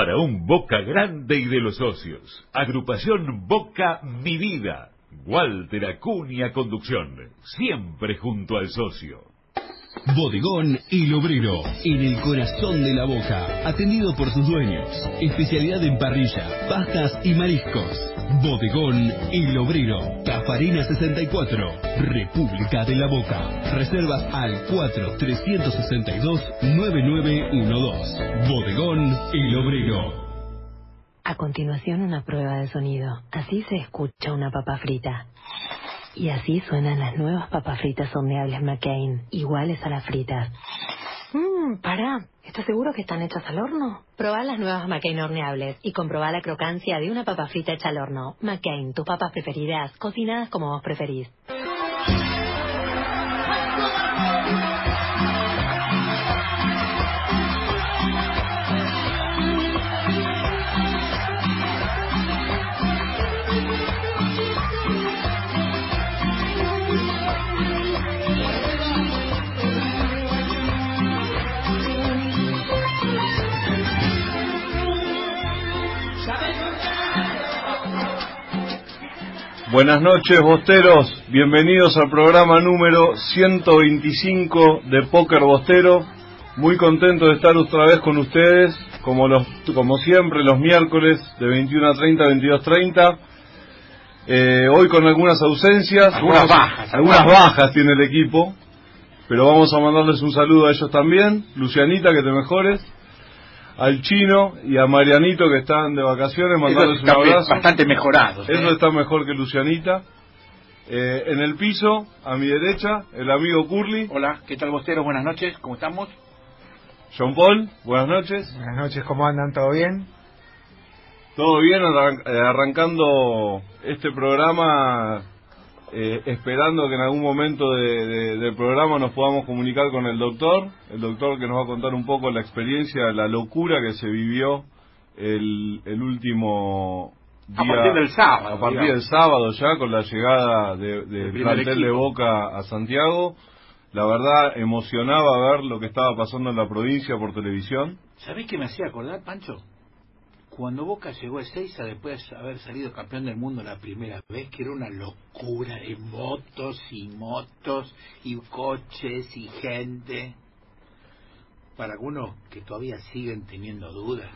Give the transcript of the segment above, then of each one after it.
para un Boca grande y de los socios. Agrupación Boca Mi Vida. Walter Acuña Conducción. Siempre junto al socio. Bodegón El Obrero, en el corazón de la boca, atendido por sus dueños. Especialidad en parrilla, pastas y mariscos. Bodegón El Obrero, Cafarina 64, República de la Boca. Reservas al 4-362-9912. Bodegón El Obrero. A continuación una prueba de sonido. Así se escucha una papa frita. Y así suenan las nuevas papas fritas horneables McCain, iguales a las fritas. Mmm, pará. ¿Estás seguro que están hechas al horno? Probá las nuevas McCain horneables y comprobá la crocancia de una papa frita hecha al horno. McCain, tus papas preferidas, cocinadas como vos preferís. Buenas noches, bosteros. Bienvenidos al programa número 125 de Póker Bostero. Muy contento de estar otra vez con ustedes, como, los, como siempre, los miércoles de 21 a 30, 22 a 30. Eh, hoy con algunas ausencias. Algunas bajas. Algunas bajas tiene el equipo. Pero vamos a mandarles un saludo a ellos también. Lucianita, que te mejores al chino y a Marianito que están de vacaciones, mandarles un abrazo. Bastante mejorados. Eso ¿eh? está mejor que Lucianita. Eh, en el piso, a mi derecha, el amigo Curly. Hola, ¿qué tal vosteros? Buenas noches, ¿cómo estamos? John Paul, buenas noches. Buenas noches, ¿cómo andan? ¿Todo bien? Todo bien, arran- eh, arrancando este programa, eh, esperando que en algún momento de- de- del programa nos podamos comunicar con el doctor, el doctor que nos va a contar un poco la experiencia, la locura que se vivió el, el último A día, partir del sábado, a partir del sábado ya con la llegada de, Del del primer plantel de. Boca a Santiago. La verdad emocionaba ver lo que estaba pasando en la provincia por televisión. ¿Sabés qué me hacía acordar, Pancho? Cuando Boca llegó a Ezeiza después de haber salido campeón del mundo la primera vez, que era una locura de motos y motos y coches y gente. Para algunos que todavía siguen teniendo dudas,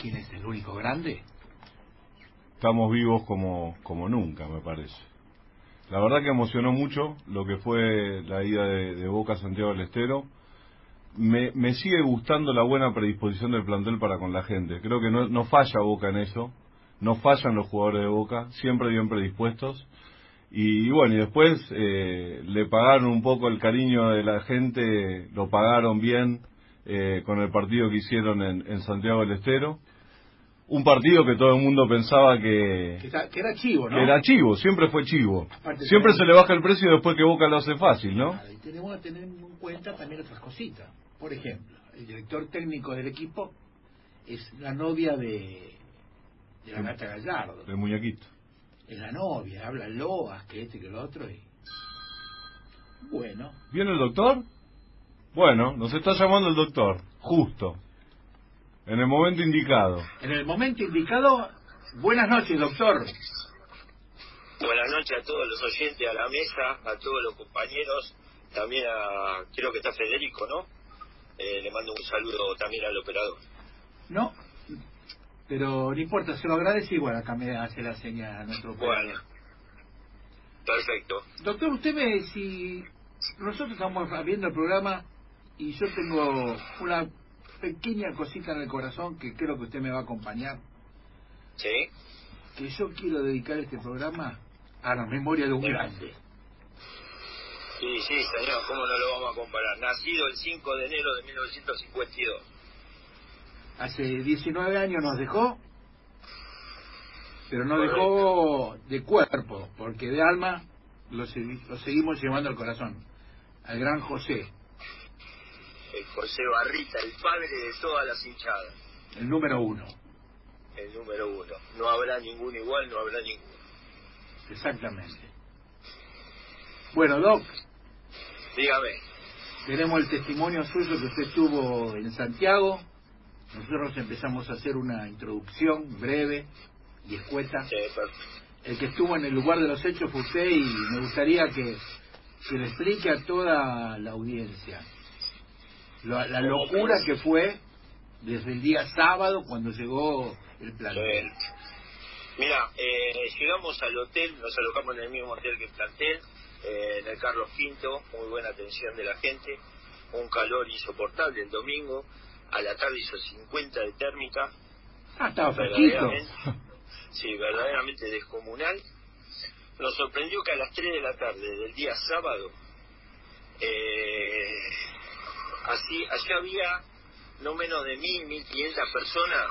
¿quién es el único grande? estamos vivos como, como nunca, me parece. La verdad que emocionó mucho lo que fue la ida de, de Boca a Santiago del Estero. Me, me sigue gustando la buena predisposición del plantel para con la gente. Creo que no, no falla Boca en eso. No fallan los jugadores de Boca, siempre bien predispuestos. Y, bueno, y después eh, le pagaron un poco el cariño de la gente, lo pagaron bien eh, con el partido que hicieron en, en Santiago del Estero. Un partido que todo el mundo pensaba que, Que, está- que era chivo, ¿no? que era chivo, siempre fue chivo. Aparte Siempre se le baja el precio después que Boca lo hace fácil, ¿no? Claro, Y tenemos que tener en cuenta también otras cositas. Por ejemplo, el director técnico del equipo es la novia de, de la Gata Gallardo. El muñequito. Es la novia, habla loas, que este, que lo otro. Y... Bueno, ¿Viene el doctor? Bueno, nos está llamando el doctor, justo. En el momento indicado. en el momento indicado, buenas noches, doctor. Buenas noches a todos los oyentes, a la mesa, a todos los compañeros, también a, creo que está Federico, ¿no? Eh, le mando un saludo también al operador. No, pero no importa, se lo agradece igual. Acá me hace la señal a nuestro Bueno, operador. perfecto. Doctor, usted me si nosotros estamos viendo el programa y yo tengo una pequeña cosita en el corazón que creo que usted me va a acompañar, ¿Sí? que yo quiero dedicar este programa a la memoria de un Sí. grande. Sí, sí, señor, ¿cómo no lo vamos a comparar? Nacido el 5 de enero de 1952. Hace 19 años nos dejó, pero nos Correcto. dejó de cuerpo, porque de alma lo, lo seguimos llevando al corazón. Al gran José, El José Barrita, el padre de todas las hinchadas, el número uno. el número uno. No habrá ninguno igual, no habrá ninguno. Exactamente. Bueno, Doc, Dígame. tenemos el testimonio suyo que usted tuvo en Santiago nosotros empezamos a hacer una introducción breve y escueta. El que estuvo en el lugar de los hechos fue usted y me gustaría que, que le explique a toda la audiencia la, la locura que fue desde el día sábado cuando llegó el plantel. Mira, eh, llegamos al hotel, nos alojamos en el mismo hotel que el plantel, eh, en el Carlos V, muy buena atención de la gente, un calor insoportable el domingo, a la tarde hizo 50 de térmica. Ah, estaba fresquito. Sí, verdaderamente descomunal. Nos sorprendió que a las 3 de la tarde del día sábado, eh, así, allá había no menos de mil, mil quinientas personas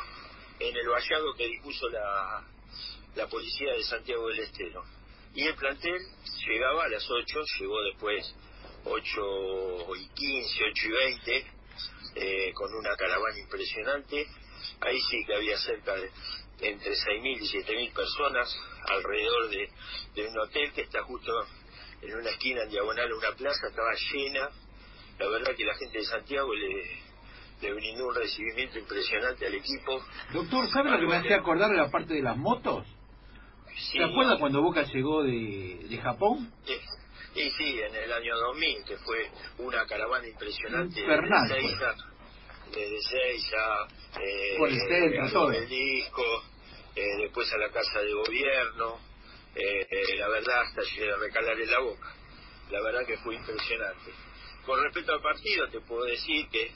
en el vallado que dispuso la, la policía de Santiago del Estero. Y el plantel llegaba a las 8, llegó después 8 y 15, 8 y 20, eh, con una caravana impresionante. Ahí sí que había cerca de entre 6.000 y 7.000 personas alrededor de, de un hotel que está justo en una esquina en diagonal a una plaza, estaba llena. La verdad que la gente de Santiago le, le brindó un recibimiento impresionante al equipo. Doctor, ¿sabe lo que me hacía acordar de la parte de las motos? Sí, ¿Se acuerda cuando Boca llegó de, de Japón? Sí, y sí, en el año 2000, que fue una caravana impresionante Infernal, de fue. Seiza, eh, Por el centro, obelisco, eh, después a la Casa de Gobierno, eh, eh, la verdad hasta llegué a recalar en la boca. La verdad que fue impresionante. Con respecto al partido, te puedo decir que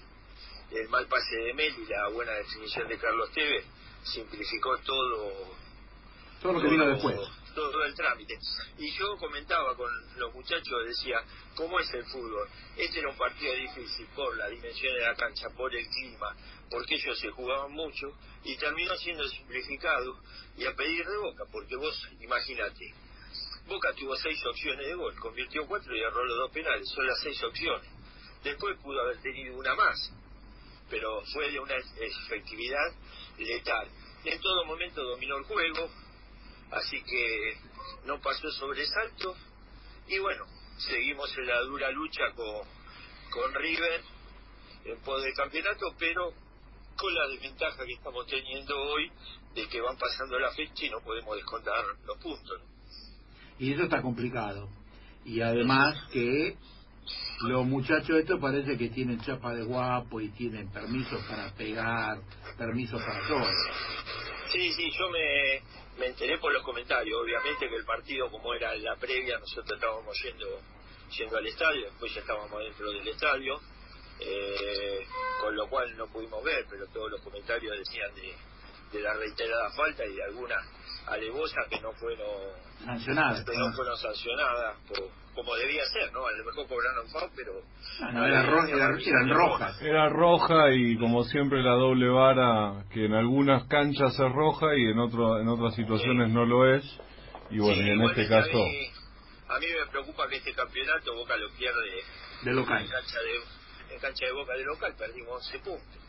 el mal pase de Mel y la buena definición de Carlos Tevez simplificó todo Todo lo que vino después. todo el trámite. Y yo comentaba con los muchachos, decía, ¿cómo es el fútbol? Este era un partido difícil por la dimensión de la cancha, por el clima, porque ellos se jugaban mucho y terminó siendo simplificado y a pedir de Boca, porque vos, imagínate, Boca tuvo seis opciones de gol, convirtió cuatro y erró los dos penales, son las seis opciones. Después pudo haber tenido una más, pero fue de una efectividad letal. En todo momento dominó el juego, así que no pasó sobresalto y bueno, seguimos en la dura lucha con, con River en pos del campeonato, pero con la desventaja que estamos teniendo hoy de que van pasando la fecha y no podemos descontar los puntos. Y eso está complicado. Y además que los muchachos estos parece que tienen chapa de guapo y tienen permisos para pegar, permisos para todo. Sí, sí, yo me, me enteré por los comentarios. Obviamente que el partido, como era la previa, nosotros estábamos yendo, yendo al estadio, después ya estábamos dentro del estadio, eh, con lo cual no pudimos ver, pero todos los comentarios decían de, de la reiterada falta y de algunas alevosas que no fueron Sancionadas. no fueron sancionadas por- como debía ser, ¿no? A lo mejor cobraron FAO, pero... Ah, no, era ro- era- eran rojas. Era roja y como siempre la doble vara que en algunas canchas es roja y en otro, en otras situaciones no lo es. Y bueno, Sí, y en este caso... A mí, a mí me preocupa que este campeonato Boca lo pierde De local. En cancha de, en cancha de Boca de local perdimos 11 puntos.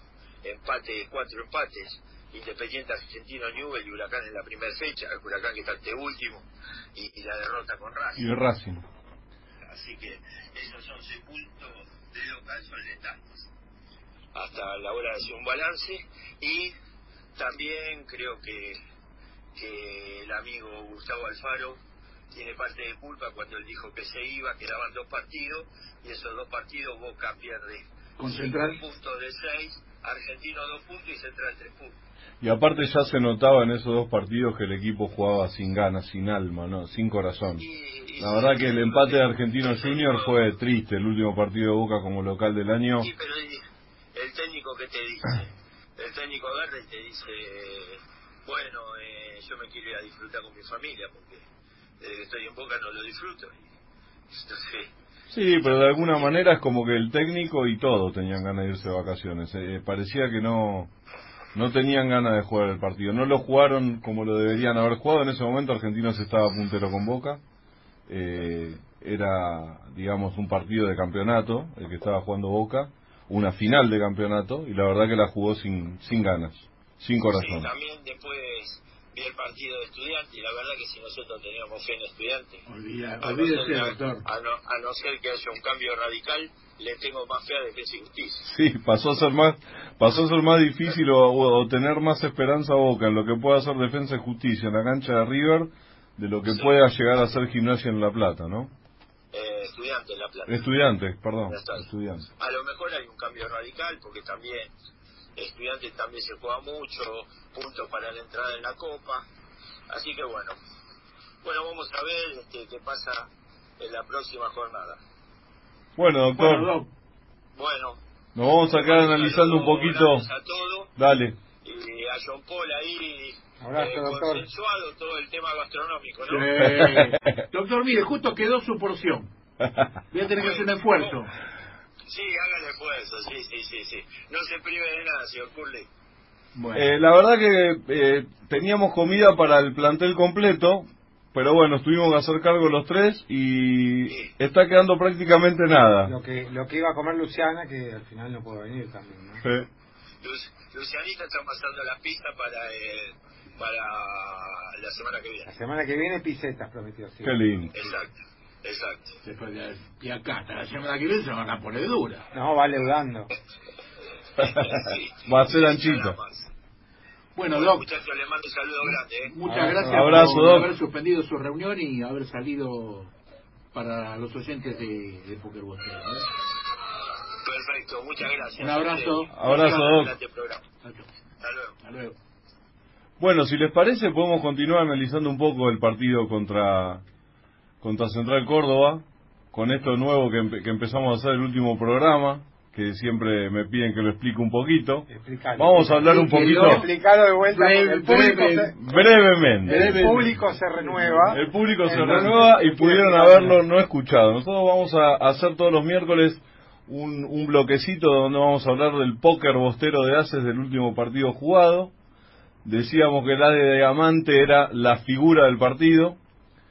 Empate, cuatro empates. Independiente Argentino Newell y Huracán en la primera fecha. El Huracán que está ante último. Y, y la derrota con Racing. Y Racing. Así que esos 11 puntos de local son letales. Hasta la hora de hacer un balance. Y también creo que, que el amigo Gustavo Alfaro tiene parte de culpa cuando él dijo que se iba, quedaban dos partidos, y esos dos partidos Boca pierde Con Central. puntos de seis, Argentino dos puntos y Central tres puntos. Y aparte ya se notaba en esos dos partidos que el equipo jugaba sin ganas, sin alma, ¿no? sin corazón. La verdad que el empate de Argentino Junior fue triste, el último partido de Boca como local del año. Sí, pero el, el técnico que te dice, el técnico agarra y te dice, bueno, eh, yo me quiero ir a disfrutar con mi familia porque desde que estoy en Boca no lo disfruto. Entonces, Sí, pero de alguna manera es como que el técnico y todo tenían ganas de irse de vacaciones. Eh, parecía que no no tenían ganas de jugar el partido. No lo jugaron como lo deberían haber jugado. En ese momento Argentinos estaba puntero con Boca. Eh, era, digamos, un partido de campeonato, el que estaba jugando Boca. Una final de campeonato. Y la verdad que la jugó sin, sin ganas, sin sí, corazón. también después vi el partido de estudiante y la verdad que si nosotros teníamos fe en estudiante, Olvida, a no, ser, a, no, a no ser que haya un cambio radical, le tengo más fe a Defensa y Justicia. Sí, pasó a ser más, pasó a ser más difícil o, o tener más esperanza Boca en lo que pueda hacer Defensa y Justicia en la cancha de River de lo que Sí. pueda llegar a ser Gimnasia en La Plata, ¿no? Eh, estudiante en La Plata. Estudiantes, perdón, estudiantes. A lo mejor hay un cambio radical porque también estudiante también se juega mucho, puntos para la entrada en la Copa. Así que bueno, bueno, vamos a ver este, qué pasa en la próxima jornada. Bueno, doctor, Bueno, Doc, Bueno, nos vamos a quedar analizando un poquito. a Dale. y a John Paul ahí Abrazo, eh, doctor. consensuado todo el tema gastronómico, ¿no? sí. Doctor, mire, justo quedó su porción. Voy a tener que hacer un esfuerzo. Sí, hágale esfuerzo, sí, sí, sí, sí. No se prive de nada, señor Curley. Bueno, Eh, la verdad que eh, teníamos comida para el plantel completo, pero bueno, tuvimos que hacer cargo los tres y está quedando prácticamente nada. Lo que, lo que iba a comer Luciana, que al final no pudo venir también, ¿no? Sí. Lu- Lucianita está pasando la pista para eh, para la semana que La viene. semana que viene pisetas prometió, sí. Qué lindo. Exacto, exacto. después de- y acá, hasta la semana que viene se van a poner dura. No, va leudando. Sí. Va a ser más. Bueno, Bueno, Doc, muchachos, les mando un saludo grande. ¿eh? muchas Abrazo. gracias Abrazo, por Doc. haber suspendido su reunión y haber salido para los oyentes de, de Poker Bostero, ¿eh? Perfecto, muchas gracias. Un abrazo. Abrazo, Doc. Chao. Hasta luego. Hasta luego. Bueno, si les parece, podemos continuar analizando un poco el partido contra, contra Central Córdoba, con esto nuevo que, empe- que empezamos a hacer el último programa, que siempre me piden que lo explique un poquito. Explicalo. Vamos a hablar un poquito Explicalo de vuelta. Breve, el, público breve. se, brevemente. el público se renueva. El público se renueva y pudieron haberlo no escuchado. Nosotros vamos a hacer todos los miércoles un, un bloquecito donde vamos a hablar del póker bostero de Aces del último partido jugado. Decíamos que el de Diamante era la figura del partido.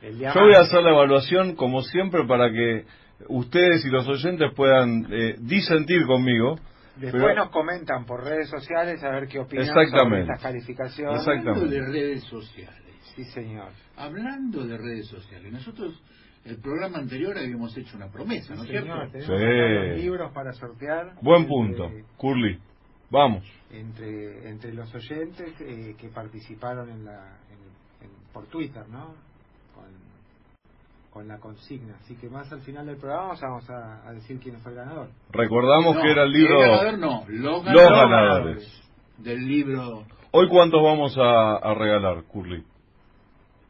Yo voy a hacer la evaluación como siempre para que ustedes y los oyentes puedan eh, disentir conmigo. Después pero- nos comentan por redes sociales a ver qué opinan Exactamente. sobre estas calificaciones. Exactamente. Hablando de redes sociales. Sí, señor. Hablando de redes sociales, nosotros el programa anterior habíamos hecho una promesa, ¿no es cierto? Señor, tenemos Sí. libros para sortear. Buen entre- punto. Curly, vamos. Entre, entre los oyentes eh, que participaron en la, en- en- por Twitter, ¿no? Con, la consigna. Así que más al final del programa vamos a, a decir quién fue el ganador. Recordamos No, que era el libro... ganador no, los Los ganadores ganadores. del libro. Hoy cuántos vamos a, a regalar, Curly.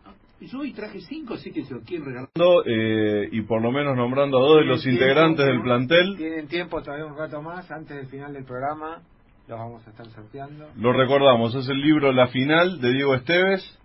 Ah, Yo hoy traje cinco, así que se lo quieren regalar. Eh, y por lo menos nombrando a dos de los Tienen integrantes tiempo, del plantel. Tienen tiempo todavía un rato más. Antes del final del programa los vamos a estar sorteando. Lo recordamos, es el libro La Final de Diego Esteves,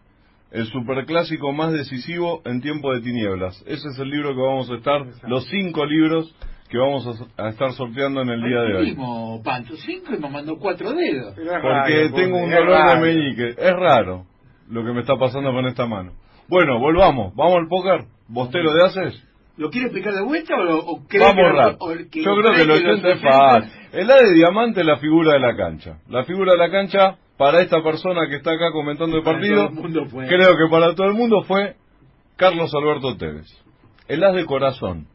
el superclásico más decisivo en tiempo de tinieblas. Ese es el libro que vamos a estar, Exacto. los cinco libros que vamos a, a estar sorteando en el día de hoy. Mismo, Pancho, cinco y me mandó cuatro dedos. Porque tengo un dolor de meñique. Es raro lo que me está pasando con esta mano. Bueno, volvamos. ¿Vamos al póker? ¿Bostero de haces? ¿Lo quiere explicar de vuelta o, lo- o cree Vamos que, rápido. o el que- Yo creo que cree lo oyente es fácil. El A de diamante es la figura de la cancha. La figura de la cancha para esta persona que está acá comentando el partido, el fue. creo que para todo el mundo fue Carlos Alberto Tevez. El as de corazón,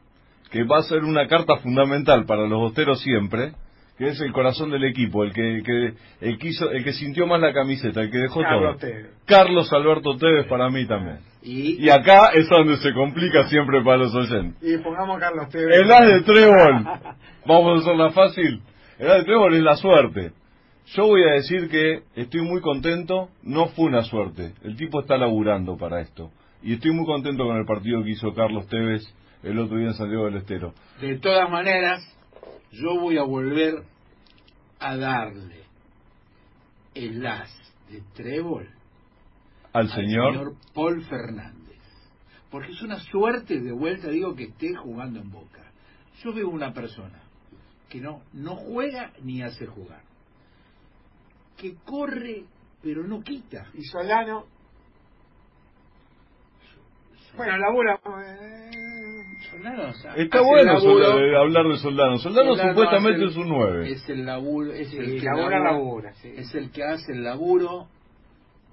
que va a ser una carta fundamental para los bosteros siempre, que es el corazón del equipo, el que, que- el, que hizo- el que sintió más la camiseta, el que dejó Carlos todo. Tevez. Carlos Alberto Tevez para mí también. Y, Y acá es donde se complica siempre para los oyentes. Y pongamos a Carlos Tevez. El as de trébol. Vamos a hacerla fácil. El as de trébol es la suerte. Yo voy a decir que estoy muy contento. No fue una suerte. El tipo está laburando para esto. Y estoy muy contento con el partido que hizo Carlos Tevez el otro día en Santiago del Estero. de todas maneras, yo voy a volver a darle el as de trébol Al al señor. Paul Fernández. Porque es una suerte de vuelta, digo, que esté jugando en Boca. Yo veo una persona que no, no juega ni hace jugar. Que corre, pero no quita. Y Solano. Bueno, labura. eh, Solano, o sea, Está bueno laburo, eh, hablar de Soldano. Soldano supuestamente es un 9. Es el laburo, es el que labura, labura, labura, sí. es el que hace el laburo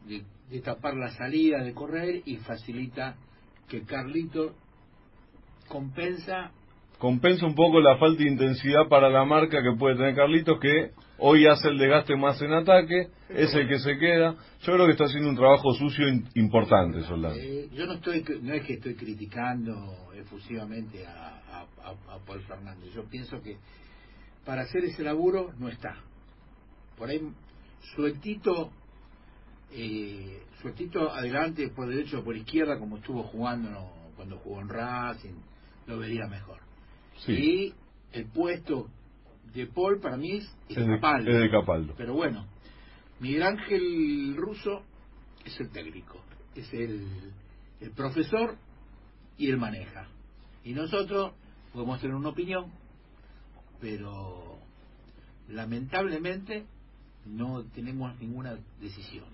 de de tapar la salida, de correr y facilita que Carlito compensa compensa un poco la falta de intensidad para la marca que puede tener Carlitos, que hoy hace el desgaste más en ataque, es el que se queda. Yo creo que está haciendo un trabajo sucio importante, Soldado. Eh, yo no estoy no es que estoy criticando efusivamente a, a- a- a Paul Fernández yo pienso que para hacer ese laburo no está por ahí sueltito eh, sueltito adelante por derecho o por izquierda como estuvo jugando ¿no? cuando jugó en Racing lo vería mejor Sí, y el puesto de Paul para mí es, es es de, Capaldo. es de Capaldo. Pero bueno, Miguel Ángel Russo es el técnico, es el, el profesor y él maneja. Y nosotros podemos tener una opinión, pero lamentablemente no tenemos ninguna decisión.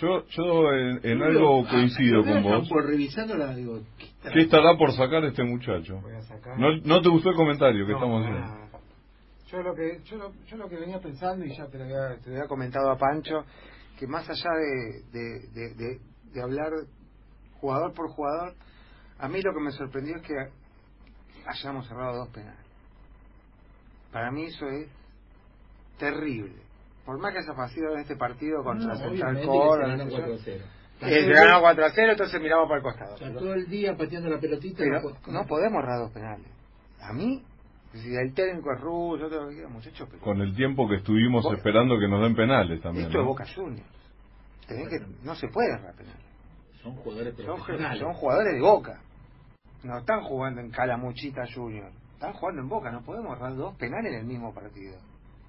Yo, yo en, en algo Ah, coincido yo con vos. Por revisándola, digo, ¿qué estará ¿Qué estará por sacar este muchacho? Voy a sacar. ¿No, no te gustó el comentario que No, estamos para haciendo? Yo lo que yo lo, yo lo que venía pensando y ya te lo había, te lo había comentado a Pancho que más allá de, de, de, de- de hablar jugador por jugador, a mí lo que me sorprendió es que hayamos cerrado dos penales. Para mí eso es terrible. Por más que haya sido en este partido contra No, Central Córdoba, no ganó yo, 4-0. eh, se ganó 4 a 0, entonces miramos para el costado. Está todo el día pateando la pelotita. Pero po- no podemos errar dos penales. A mí, si el técnico es ruso, yo te lo muchachos, pero Con el tiempo que estuvimos esperando que nos den penales también. esto es ¿no? Boca Juniors. Tenés que, no se puede errar penales. Son jugadores Son, profesionales. son jugadores de Boca. No están jugando en Calamuchita Junior. Están jugando en Boca. No podemos errar dos penales en el mismo partido.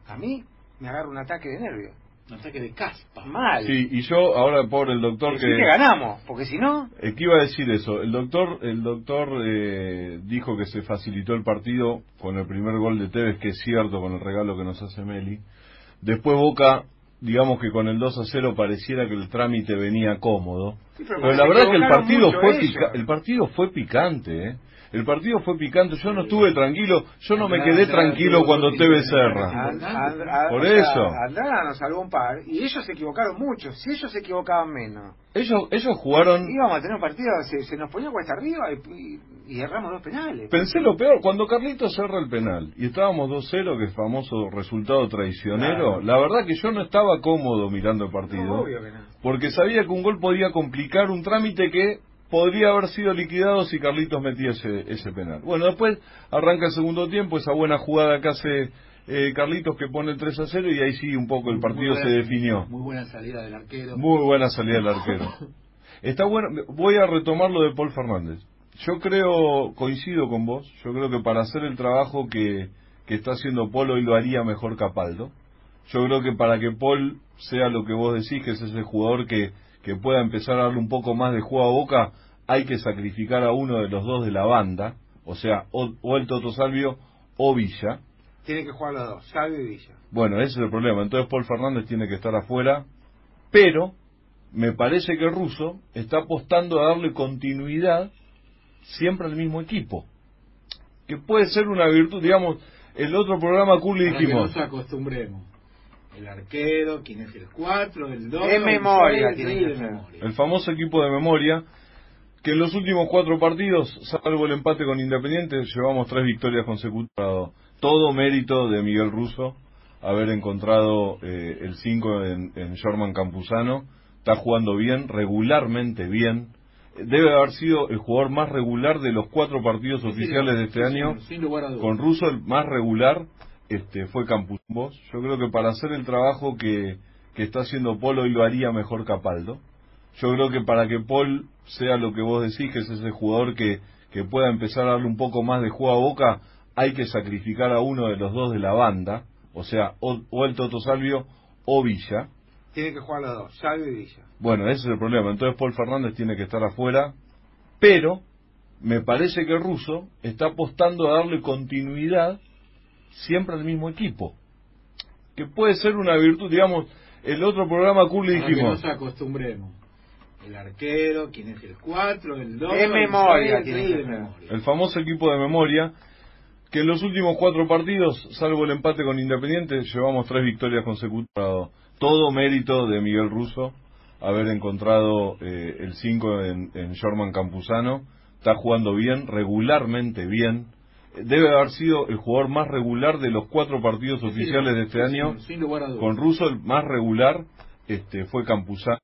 A mí me agarra un ataque de nervios. Un ataque de caspa. Mal. Sí, y yo ahora por el doctor Decí que... que ganamos, porque si no, Eh, ¿Qué iba a decir eso? El doctor, el doctor eh, dijo que se facilitó el partido con el primer gol de Tevez, que es cierto, con el regalo que nos hace Meli. Después Boca, digamos que con el 2 a 0 pareciera que el trámite venía cómodo. Sí, pero Pero la verdad que el partido fue pica- el partido fue picante, ¿eh? El partido fue picante. Yo no estuve tranquilo. Yo no me quedé tranquilo cuando and- and- Por eso. Andrada nos salvó un par y ellos se equivocaron mucho. Si ellos se equivocaban menos, Ellos, ellos jugaron íbamos a tener un partido, se, se nos ponía cuesta arriba y, y, y erramos dos penales. Pensé lo peor, cuando Carlitos cerra el penal y estábamos 2-0, que es famoso resultado traicionero, Claro. la verdad que yo no estaba cómodo mirando el partido, No, obvio que no. porque sabía que un gol podía complicar un trámite que podría haber sido liquidado si Carlitos metía ese, ese penal. Bueno, después arranca el segundo tiempo, esa buena jugada que hace eh, Carlitos que pone el 3-0 y ahí sí un poco el partido se definió. Muy buena salida del arquero. Muy buena salida del arquero. Está bueno, voy a retomar lo de Paul Fernández. Yo creo, coincido con vos, yo creo que para hacer el trabajo que, que está haciendo Paul hoy lo haría mejor Capaldo. Yo creo que para que Paul sea lo que vos decís, que es ese jugador que, que pueda empezar a darle un poco más de juego a boca, hay que sacrificar a uno de los dos de la banda, o sea, o, o el Toto Salvio o Villa. Tienen que jugar los dos, Salvio y Villa. Bueno, ese es el problema. Entonces Paul Fernández tiene que estar afuera, pero me parece que Russo está apostando a darle continuidad siempre al mismo equipo. Que puede ser una virtud, digamos, el otro programa Curly Para que dijimos, nos acostumbremos. El arquero, quién es el 4, el 2. De memoria tiene que de ser. memoria. el famoso equipo de memoria, que en los últimos cuatro partidos, salvo el empate con Independiente, llevamos tres victorias consecutivas. Todo mérito de Miguel Russo haber encontrado eh, el 5 en, en Jorman Campuzano. Está jugando bien, regularmente bien. Debe haber sido el jugador más regular de los cuatro partidos oficiales de este Sí, año. señor, Sin lugar a dudas. Con Russo el más regular este, fue Campuzano. Yo creo que para hacer el trabajo que, que está haciendo Paul hoy lo haría mejor Capaldo. Yo creo que para que Paul sea lo que vos decís, que es ese jugador que, que pueda empezar a darle un poco más de juego a boca, hay que sacrificar a uno de los dos de la banda, o sea, o, o el Toto Salvio o Villa. Tienen que jugar los dos, Salvio y Villa. Bueno, ese es el problema. Entonces Paul Fernández tiene que estar afuera, pero me parece que Russo está apostando a darle continuidad siempre al mismo equipo. Que puede ser una virtud, digamos, el otro programa Curly Para que dijimos, nos acostumbremos. El arquero, quién es el 4, el 2. De memoria tiene que de ser. memoria. el famoso equipo de memoria, que en los últimos cuatro partidos, salvo el empate con Independiente, llevamos tres victorias consecutivas. Todo mérito de Miguel Russo haber encontrado eh, el 5 en, en Jorman Campuzano. Está jugando bien, regularmente bien. Debe haber sido el jugador más regular de los cuatro partidos oficiales de este Sí, año. sin lugar a dudas. Con Russo el más regular este, fue Campuzano.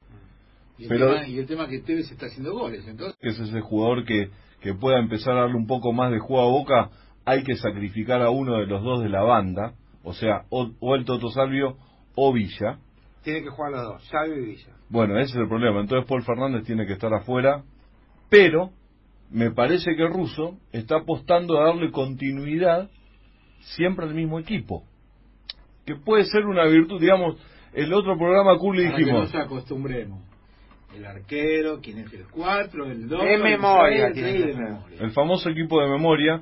Y el, pero- tema, y el tema que Tevez está haciendo goles, entonces que es ese jugador que, que pueda empezar a darle un poco más de juego a Boca, hay que sacrificar a uno de los dos de la banda, o sea, o, o el Toto Salvio o Villa. Tienen que jugar los dos, Salvio y Villa. Bueno, ese es el problema. Entonces Paul Fernández tiene que estar afuera, pero me parece que el ruso está apostando a darle continuidad siempre al mismo equipo. Que puede ser una virtud, digamos, el otro programa Curly para que no dijimos, se acostumbremos. El arquero, quién es el 4, el 2, De memoria el tiene 6, que de ser. memoria. el famoso equipo de memoria,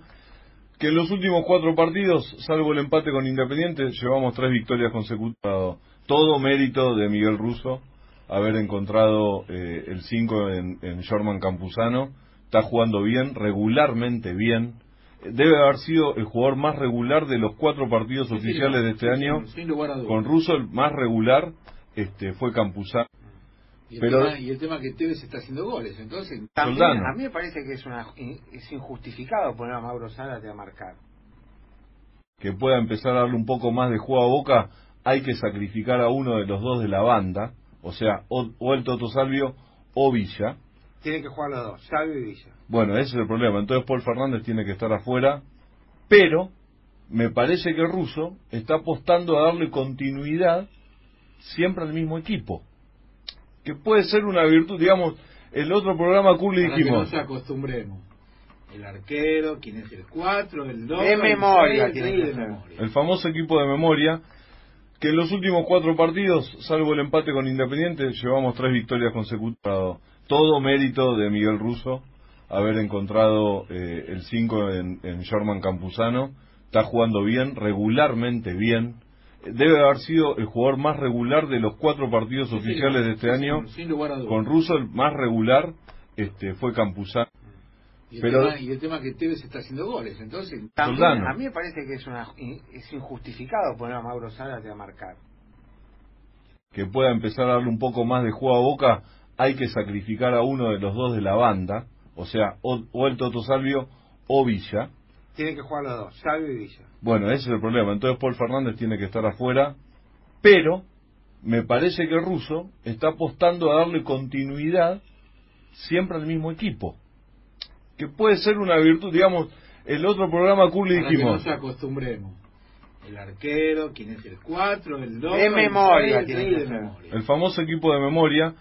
que en los últimos cuatro partidos, salvo el empate con Independiente, llevamos tres victorias consecutivas. Todo mérito de Miguel Russo haber encontrado eh, el 5 en, en Jorman Campuzano. Está jugando bien, regularmente bien. Debe haber sido el jugador más regular de los cuatro partidos Sí, oficiales sí, de este sí, año. Sin lugar a dudas. Con Russo el más regular este, fue Campuzano. y, el pero- tema, y el tema que Tevez está haciendo goles, entonces También, a mí me parece que es una es injustificado poner a Mauro Zárate a marcar. que pueda empezar a darle un poco más de juego a Boca, hay que sacrificar a uno de los dos de la banda, o sea, o, o el Toto Salvio o Villa. Tienen que jugar los dos, Salvio y Villa. Bueno, ese es el problema. Entonces Paul Fernández tiene que estar afuera, pero me parece que el ruso está apostando a darle continuidad siempre al mismo equipo. Que puede ser una virtud, digamos, el otro programa Curly para que no dijimos, se acostumbremos. El arquero, quién es el 4, el 2, De el memoria 6, tiene el que 6, de memoria. el famoso equipo de memoria, que en los últimos cuatro partidos, salvo el empate con Independiente, llevamos tres victorias consecutivas. Todo mérito de Miguel Russo haber encontrado eh, el 5 en, en Jorman Campuzano. Está jugando bien, regularmente bien. Debe haber sido el jugador más regular de los cuatro partidos Sí, oficiales de este sí, año. Sin lugar a dudas. Con Russo el más regular este, fue Campuzano. y, el pero- tema, y el tema que Tevez está haciendo goles, entonces También, a mí me parece que es una es injustificado poner a Mauro Zárate a marcar. que pueda empezar a darle un poco más de juego a Boca, hay que sacrificar a uno de los dos de la banda, o sea, o, o el Toto Salvio o Villa. Tienen que jugar los dos, Salvio y Villa. Bueno, ese es el problema. Entonces Paul Fernández tiene que estar afuera, pero me parece que el ruso está apostando a darle continuidad siempre al mismo equipo. Que puede ser una virtud, digamos, el otro programa Curly para que no dijimos, se acostumbremos. El arquero, quién es el 4, el 2, De el memoria 6, tiene el que 6, de ser. memoria. el famoso equipo de memoria,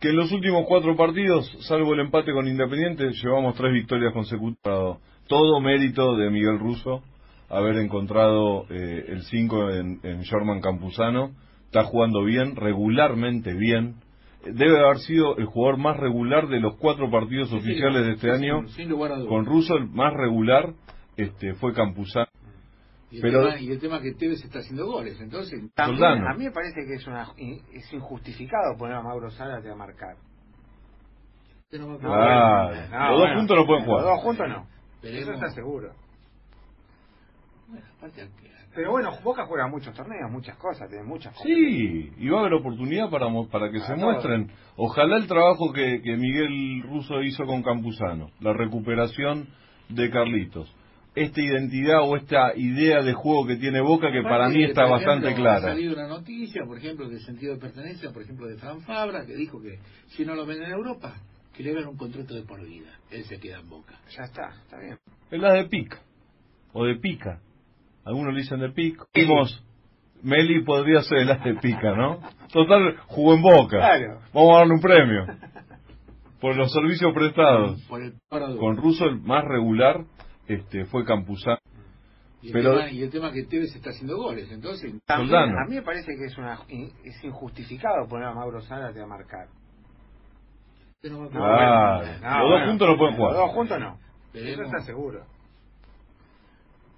que en los últimos cuatro partidos, salvo el empate con Independiente, llevamos tres victorias consecutivas. Todo mérito de Miguel Russo haber encontrado eh, el 5 en, en Jorman Campuzano. Está jugando bien, regularmente bien. Debe haber sido el jugador más regular de los cuatro partidos Sí, oficiales de este sí, año. Sin lugar a dudas. Con Russo el más regular este, fue Campuzano. Y, el pero- tema, y el tema que Tevez está haciendo goles, entonces También, a mí me parece que es una es injustificado poner a Mauro Zárate a marcar. no, Ah, No, los dos bueno, juntos no pueden jugar. Los dos juntos no. Veremos. Eso está seguro. Bueno, aparte, Pero bueno, Boca juega muchos torneos, muchas cosas, tiene muchas cosas. Sí, y va a haber oportunidad para, mo- para que se muestren. Ojalá el trabajo que, que Miguel Russo hizo con Campuzano, la recuperación de Carlitos, esta identidad o esta idea de juego que tiene Boca que para mí está bastante ejemplo, Ha clara. salido una noticia, por ejemplo, del sentido de pertenencia, por ejemplo, de Fran Fabra, que dijo que si no lo ven en Europa, que le hagan un contrato de por vida. Él se queda en Boca. Ya está, está bien. Es la de pica, o de pica. Algunos le dicen de pica. Dijimos, Meli podría ser la de pica, ¿no? Total, jugó en Boca. Claro. Vamos a darle un premio. Por los servicios prestados. Por el. Con Russo el más regular este, fue Campuzano. y, el pero- tema, y el tema que Tevez está haciendo goles, entonces También, a mí me parece que es una es injustificado poner a Mauro Zárate a marcar. no va a No, Ah, bueno, los dos bueno. juntos no pueden jugar. Los dos juntos no. Veremos. Eso está seguro.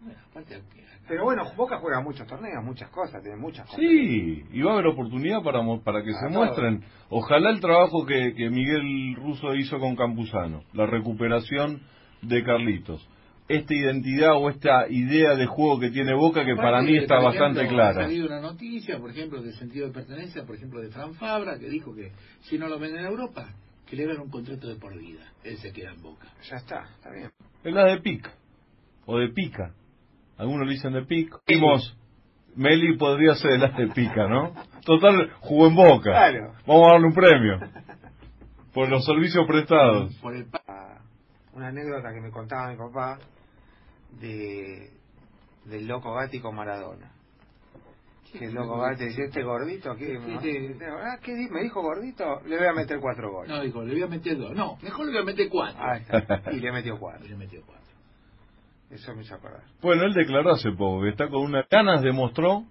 Bueno, aparte, Pero bueno, Boca juega muchos torneos, muchas cosas, tiene muchas cosas. Sí, y va a haber oportunidad para, mo- para que se muestren. Ojalá el trabajo que, que Miguel Russo hizo con Campuzano, la recuperación de Carlitos, esta identidad o esta idea de juego que tiene Boca que para mí está bastante ejemplo, Ha clara. salido una noticia, por ejemplo, del sentido de pertenencia, por ejemplo, de Fran Fabra, que dijo que si no lo venden en Europa, que le hagan un contrato de por vida. Él se queda en Boca. Ya está, está bien. Es la de Pica, o de Pica. Algunos le dicen de Pica. Vimos, Meli podría ser de las de Pica, ¿no? Total, jugó en Boca. Claro. Vamos a darle un premio. Por los servicios prestados. Por el pa- Ah, Una anécdota que me contaba mi papá de del loco Gatti con Maradona. Que el loco Gatti decía, este gordito, ¿qué, Sí, sí. ah, ¿qué di- me dijo gordito? Le voy a meter cuatro goles. No, dijo, le voy a meter dos. No, mejor le voy a meter cuatro. Está. Y le metió cuatro. Y le metió cuatro. Eso me hizo acordar. Bueno, él declaró hace poco que está con unas ganas, demostró,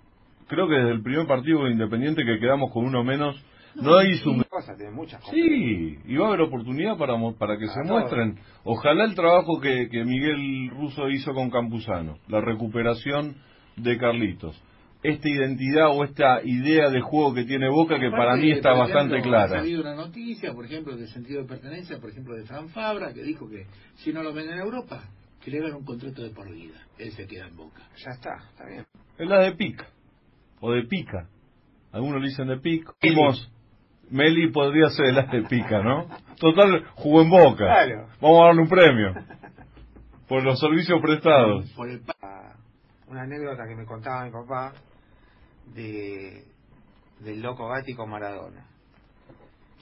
creo que desde el primer partido de Independiente que quedamos con uno menos, no hizo un... Cosas, tiene muchas cosas. Sí, y va a haber oportunidad para, mo- para que Para se todo. muestren. Ojalá el trabajo que, que Miguel Russo hizo con Campuzano, la recuperación de Carlitos, esta identidad o esta idea de juego que tiene Boca que para mí está bastante ejemplo, Ha clara. salido una noticia, por ejemplo, del sentido de pertenencia, por ejemplo, de Fran Fabra, que dijo que si no lo venden en Europa, que le hagan un contrato de por vida. Él se queda en Boca. Ya está, está bien. Es la de Pica, o de Pica. Algunos le dicen de Pica. Vimos, Meli podría ser de las de Pica, ¿no? Total, jugó en Boca. Claro. Vamos a darle un premio. Por los servicios prestados. Por el pa- Ah, Una anécdota que me contaba mi papá de del loco Gatti con Maradona.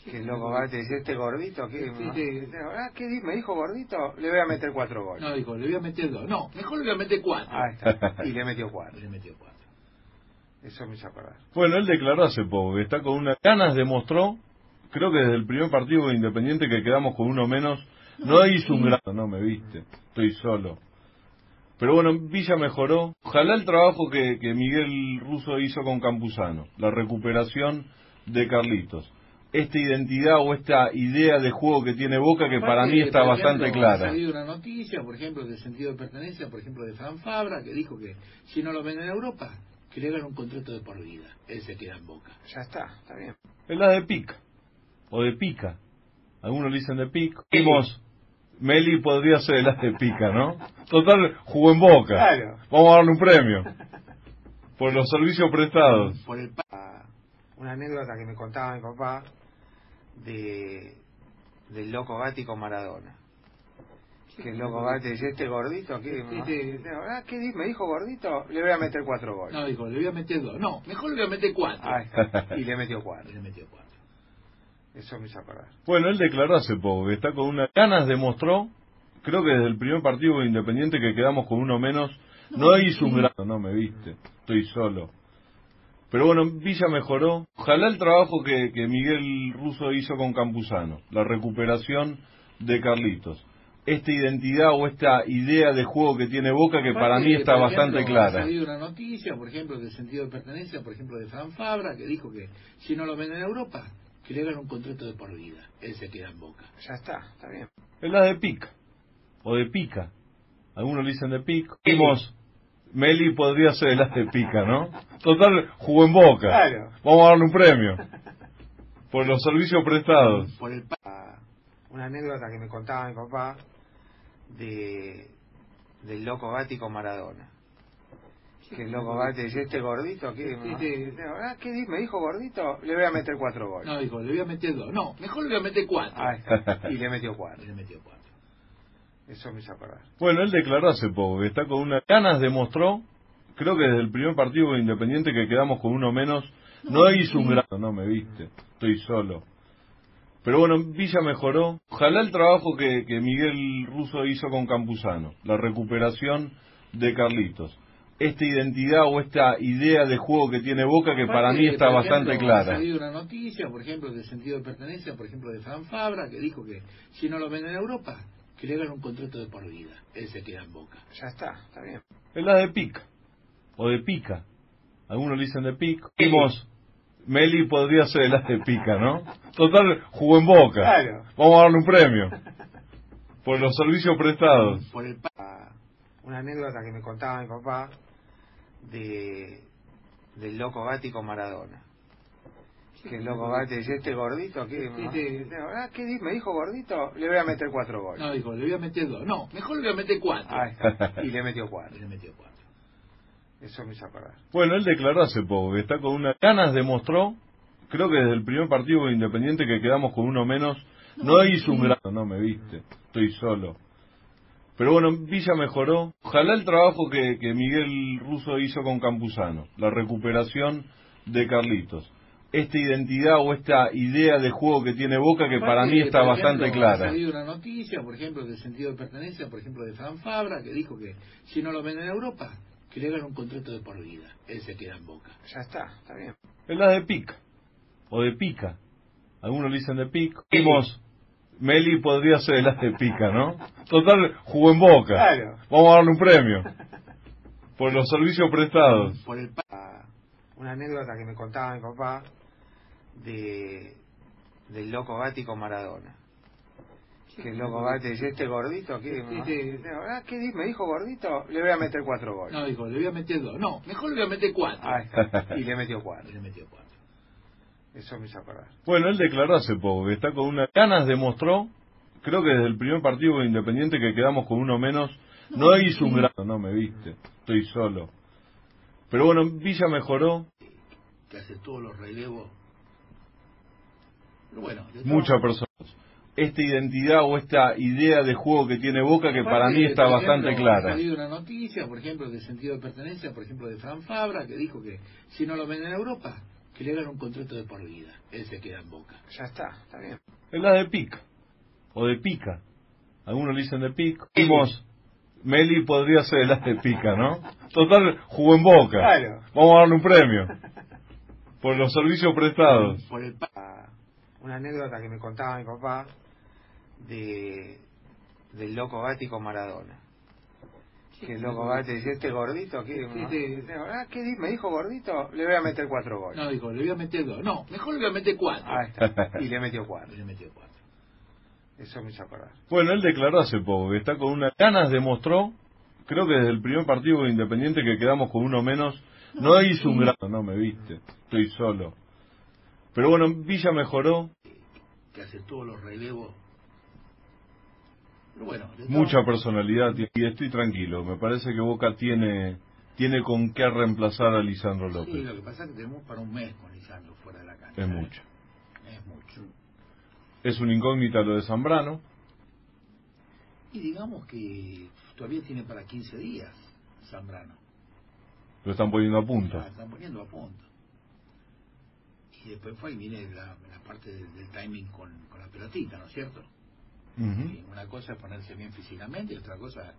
Que el loco Gatti decía, este gordito, ¿qué, Sí, sí. ah, ¿qué di- me dijo gordito? Le voy a meter cuatro goles. No, dijo, le voy a meter dos. No, mejor le voy a meter cuatro. Ahí está. Y le metió cuatro. Y le metió cuatro. Eso me hizo acordar. Bueno, él declaró hace poco que está con unas ganas, demostró, creo que desde el primer partido de Independiente que quedamos con uno menos, no hizo un gran... No, me viste, estoy solo. Pero bueno, Villa mejoró. Ojalá el trabajo que, que Miguel Russo hizo con Campuzano, la recuperación de Carlitos, esta identidad o esta idea de juego que tiene Boca que para mí está bastante ejemplo, Ha clara. salido una noticia, por ejemplo, del sentido de pertenencia, por ejemplo, de Fran Fabra, que dijo que si no lo venden en Europa, que le hagan un contrato de por vida. Él se queda en Boca. Ya está, está bien. Es la de Pica, o de Pica. Algunos le dicen de Pica. Vimos, Meli podría ser de las de Pica, ¿no? Total, jugó en Boca. Claro. Vamos a darle un premio. Por los servicios prestados. Por el pa- Ah, Una anécdota que me contaba mi papá de del loco Gatti con Maradona. Que el loco Gatti decía, este gordito, ¿qué, Sí, sí. ah, ¿qué di- me dijo gordito? Le voy a meter cuatro goles. No, dijo, le voy a meter dos. No, mejor le voy a meter cuatro. Está. Y le metió cuatro. Y le metió cuatro. Eso me hizo acordar. Bueno, él declaró hace poco que está con unas ganas, demostró, creo que desde el primer partido de Independiente que quedamos con uno menos, no hizo un gran... No, me viste, estoy solo. Pero bueno, Villa mejoró. Ojalá el trabajo que, que Miguel Russo hizo con Campuzano, la recuperación de Carlitos, esta identidad o esta idea de juego que tiene Boca que para mí está por bastante ejemplo, Ha clara. salido una noticia, por ejemplo, del sentido de pertenencia, por ejemplo, de Fran Fabra, que dijo que si no lo venden en Europa, que le hagan un contrato de por vida. Él se queda en Boca. Ya está, está bien. Es la de Pica, o de Pica. Algunos le dicen de Pica. Vimos, Meli podría ser de las de Pica, ¿no? Total, jugó en Boca. Claro. Vamos a darle un premio. Por los servicios prestados. Por el Una anécdota que me contaba mi papá de del loco Gatti con Maradona. Que el loco Gatti decía, este gordito, ¿qué, Sí, sí. ah, ¿qué di- me dijo gordito? Le voy a meter cuatro goles. No, dijo, le voy a meter dos. No, mejor le voy a meter cuatro. Ahí está. Y le metió Y cuatro. le metió cuatro. Eso me hizo acordar. Bueno, él declaró hace poco que está con unas ganas, demostró, creo que desde el primer partido de Independiente que quedamos con uno menos, no hizo un gran... No, me viste, estoy solo. Pero bueno, Villa mejoró. Ojalá el trabajo que, que Miguel Russo hizo con Campuzano, la recuperación de Carlitos, esta identidad o esta idea de juego que tiene Boca que para Aparte, mí está por bastante ejemplo, Ha clara. salido una noticia, por ejemplo, del sentido de pertenencia, por ejemplo, de Fran Fabra, que dijo que si no lo venden en Europa, que le hagan un contrato de por vida. Él se queda en Boca. Ya está, está bien. Es la de Pica, o de Pica. Algunos le dicen de Pica. Vimos, Meli podría ser de las de Pica, ¿no? Total, jugó en Boca. Claro. Vamos a darle un premio. Por los servicios prestados. Por el pa- Ah, Una anécdota que me contaba mi papá de del loco Gatti con Maradona. Que loco va, te dice, este gordito, ¿qué? Sí, sí. Ah, ¿qué me dijo gordito? Le voy a meter cuatro goles. No, dijo, le voy a meter dos. No, mejor le voy a meter cuatro. Ahí está. Y le metió cuatro. Y le metió cuatro. Eso me hizo acordar. Bueno, él declaró hace poco que está con unas ganas, demostró, creo que desde el primer partido Independiente que quedamos con uno menos, no hizo un gran... No me viste, estoy solo. Pero bueno, Villa mejoró. Ojalá el trabajo que, que Miguel Russo hizo con Campuzano, la recuperación de Carlitos. Esta identidad o esta idea de juego que tiene Boca que para mí está bastante ejemplo, Ha clara. salido una noticia, por ejemplo, de sentido de pertenencia, por ejemplo, de Fran Fabra, que dijo que si no lo venden en Europa, que le hagan un contrato de por vida. Él se queda en Boca. Ya está, está bien. Es la de pica, o de pica. Algunos le dicen de pica. Vimos, Meli podría ser la de pica, ¿no? Total, jugó en Boca. Claro. Vamos a darle un premio. Por los servicios prestados. Por el pa- Ah, Una anécdota que me contaba mi papá de del loco Gatti con Maradona. Que loco Gatti dice, este gordito, sí. Ah, ¿qué di- me dijo gordito? Le voy a meter cuatro goles. No, dijo, le voy a meter dos. No, mejor le voy a meter cuatro. Ahí está. Y le metió Y cuatro. le metió cuatro. Eso me hizo acordar. Bueno, él declaró hace poco que está con unas ganas, demostró, creo que desde el primer partido con Independiente que quedamos con uno menos, no hizo un gran... No me viste, estoy solo. Pero bueno, Villa mejoró, Que hace todos los relevos. Pero bueno, todo- personas. Esta identidad o esta idea de juego que tiene Boca que para mí está bastante ejemplo, Ha clara. salido una noticia, por ejemplo, de sentido de pertenencia, por ejemplo, de Fran Fabra, que dijo que si no lo venden en Europa, que le hagan un contrato de por vida. Él se queda en Boca. Ya está, está bien. Es la de pica, o de pica. Algunos le dicen de pica. Vimos, Meli podría ser la de pica, ¿no? Total, jugó en Boca. Claro. Vamos a darle un premio. Por los servicios prestados. Por el pa- Ah, Una anécdota que me contaba mi papá de del loco Gatti con Maradona. Que el loco Gatti dice, este gordito, sí. Ah, ¿qué di- me dijo gordito? Le voy a meter cuatro goles. No, dijo, le voy a meter dos. No, mejor le voy a meter cuatro. Ahí está. Y le metió cuatro. Y le metió cuatro. Eso me hizo acordar. Bueno, él declaró hace poco que está con unas ganas, demostró, creo que desde el primer partido Independiente que quedamos con uno menos, no hizo un gran... No me viste, estoy solo. Pero bueno, Villa mejoró, Que hace todos los relevos. Pero bueno, mucha personalidad y estoy tranquilo. Me parece que Boca tiene tiene con qué reemplazar a Lisandro Sí, López. lo que pasa es que tenemos para un mes con Lisandro fuera de la cancha. Es mucho. Es mucho. Es una incógnita lo de Zambrano. Y digamos que todavía tiene para 15 días Zambrano. Lo están poniendo a punto. La están poniendo a punto. Y después fue y viene la, la parte del, del timing con, con la pelotita, ¿no es cierto? Y una cosa es ponerse bien físicamente y otra cosa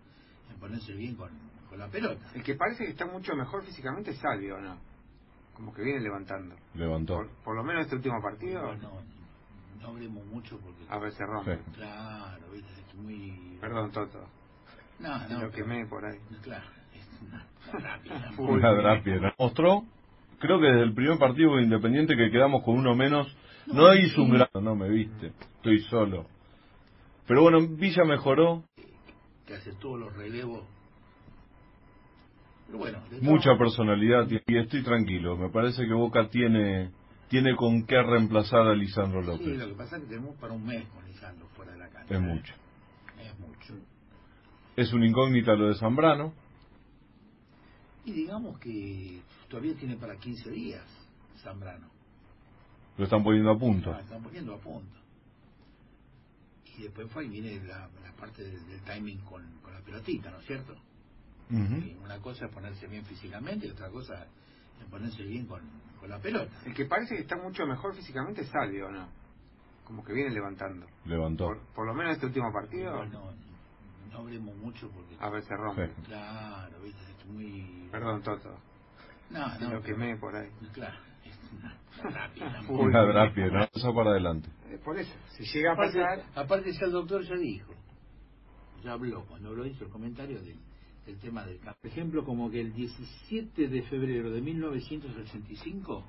es ponerse bien con, con la pelota. El que parece que está mucho mejor físicamente es Salvio, ¿no? Como que viene levantando. Levantó. Por, por lo menos este último partido, No, no, no hablemos mucho porque... a ver se rompe. Sí. Claro, viste, es muy... Perdón, Toto. No, no, lo quemé por ahí. Claro, es una, rápida. Una drapia, ¿no? Mostró, creo que desde el primer partido Independiente que quedamos con uno menos, no hizo un gran... No me viste, estoy solo. Pero bueno, Villa mejoró, que hace todos los relevos. Pero bueno, mucha personalidad y estoy tranquilo. Me parece que Boca tiene tiene con qué reemplazar a Lisandro Sí, López. lo que pasa es que tenemos para un mes con Lisandro fuera de la cancha. Es mucho. Es mucho. Es una incógnita lo de Zambrano. Y digamos que todavía tiene para 15 días Zambrano. Lo están poniendo a punto. La están poniendo a punto. Y después fue y viene la, la parte del, del timing con, con la pelotita, ¿no es cierto? Una cosa es ponerse bien físicamente y otra cosa es ponerse bien con, con la pelota. El que parece que está mucho mejor físicamente es Salvio, ¿no? Como que viene levantando. Levantó. Por, por lo menos este último partido, No, no, no hablemos mucho porque... a ver se rompe. Sí. Claro, viste, es muy... Perdón, Toto. No, no, lo quemé por ahí. Claro, una, una. Una drapia, ¿no? Pasa para adelante. Eh, por eso, si llega a Aparte, pasar, aparte ya el doctor ya dijo, ya habló, cuando lo hizo el comentario del, del tema del cáncer. Por ejemplo, como que el 17 de febrero de 1985,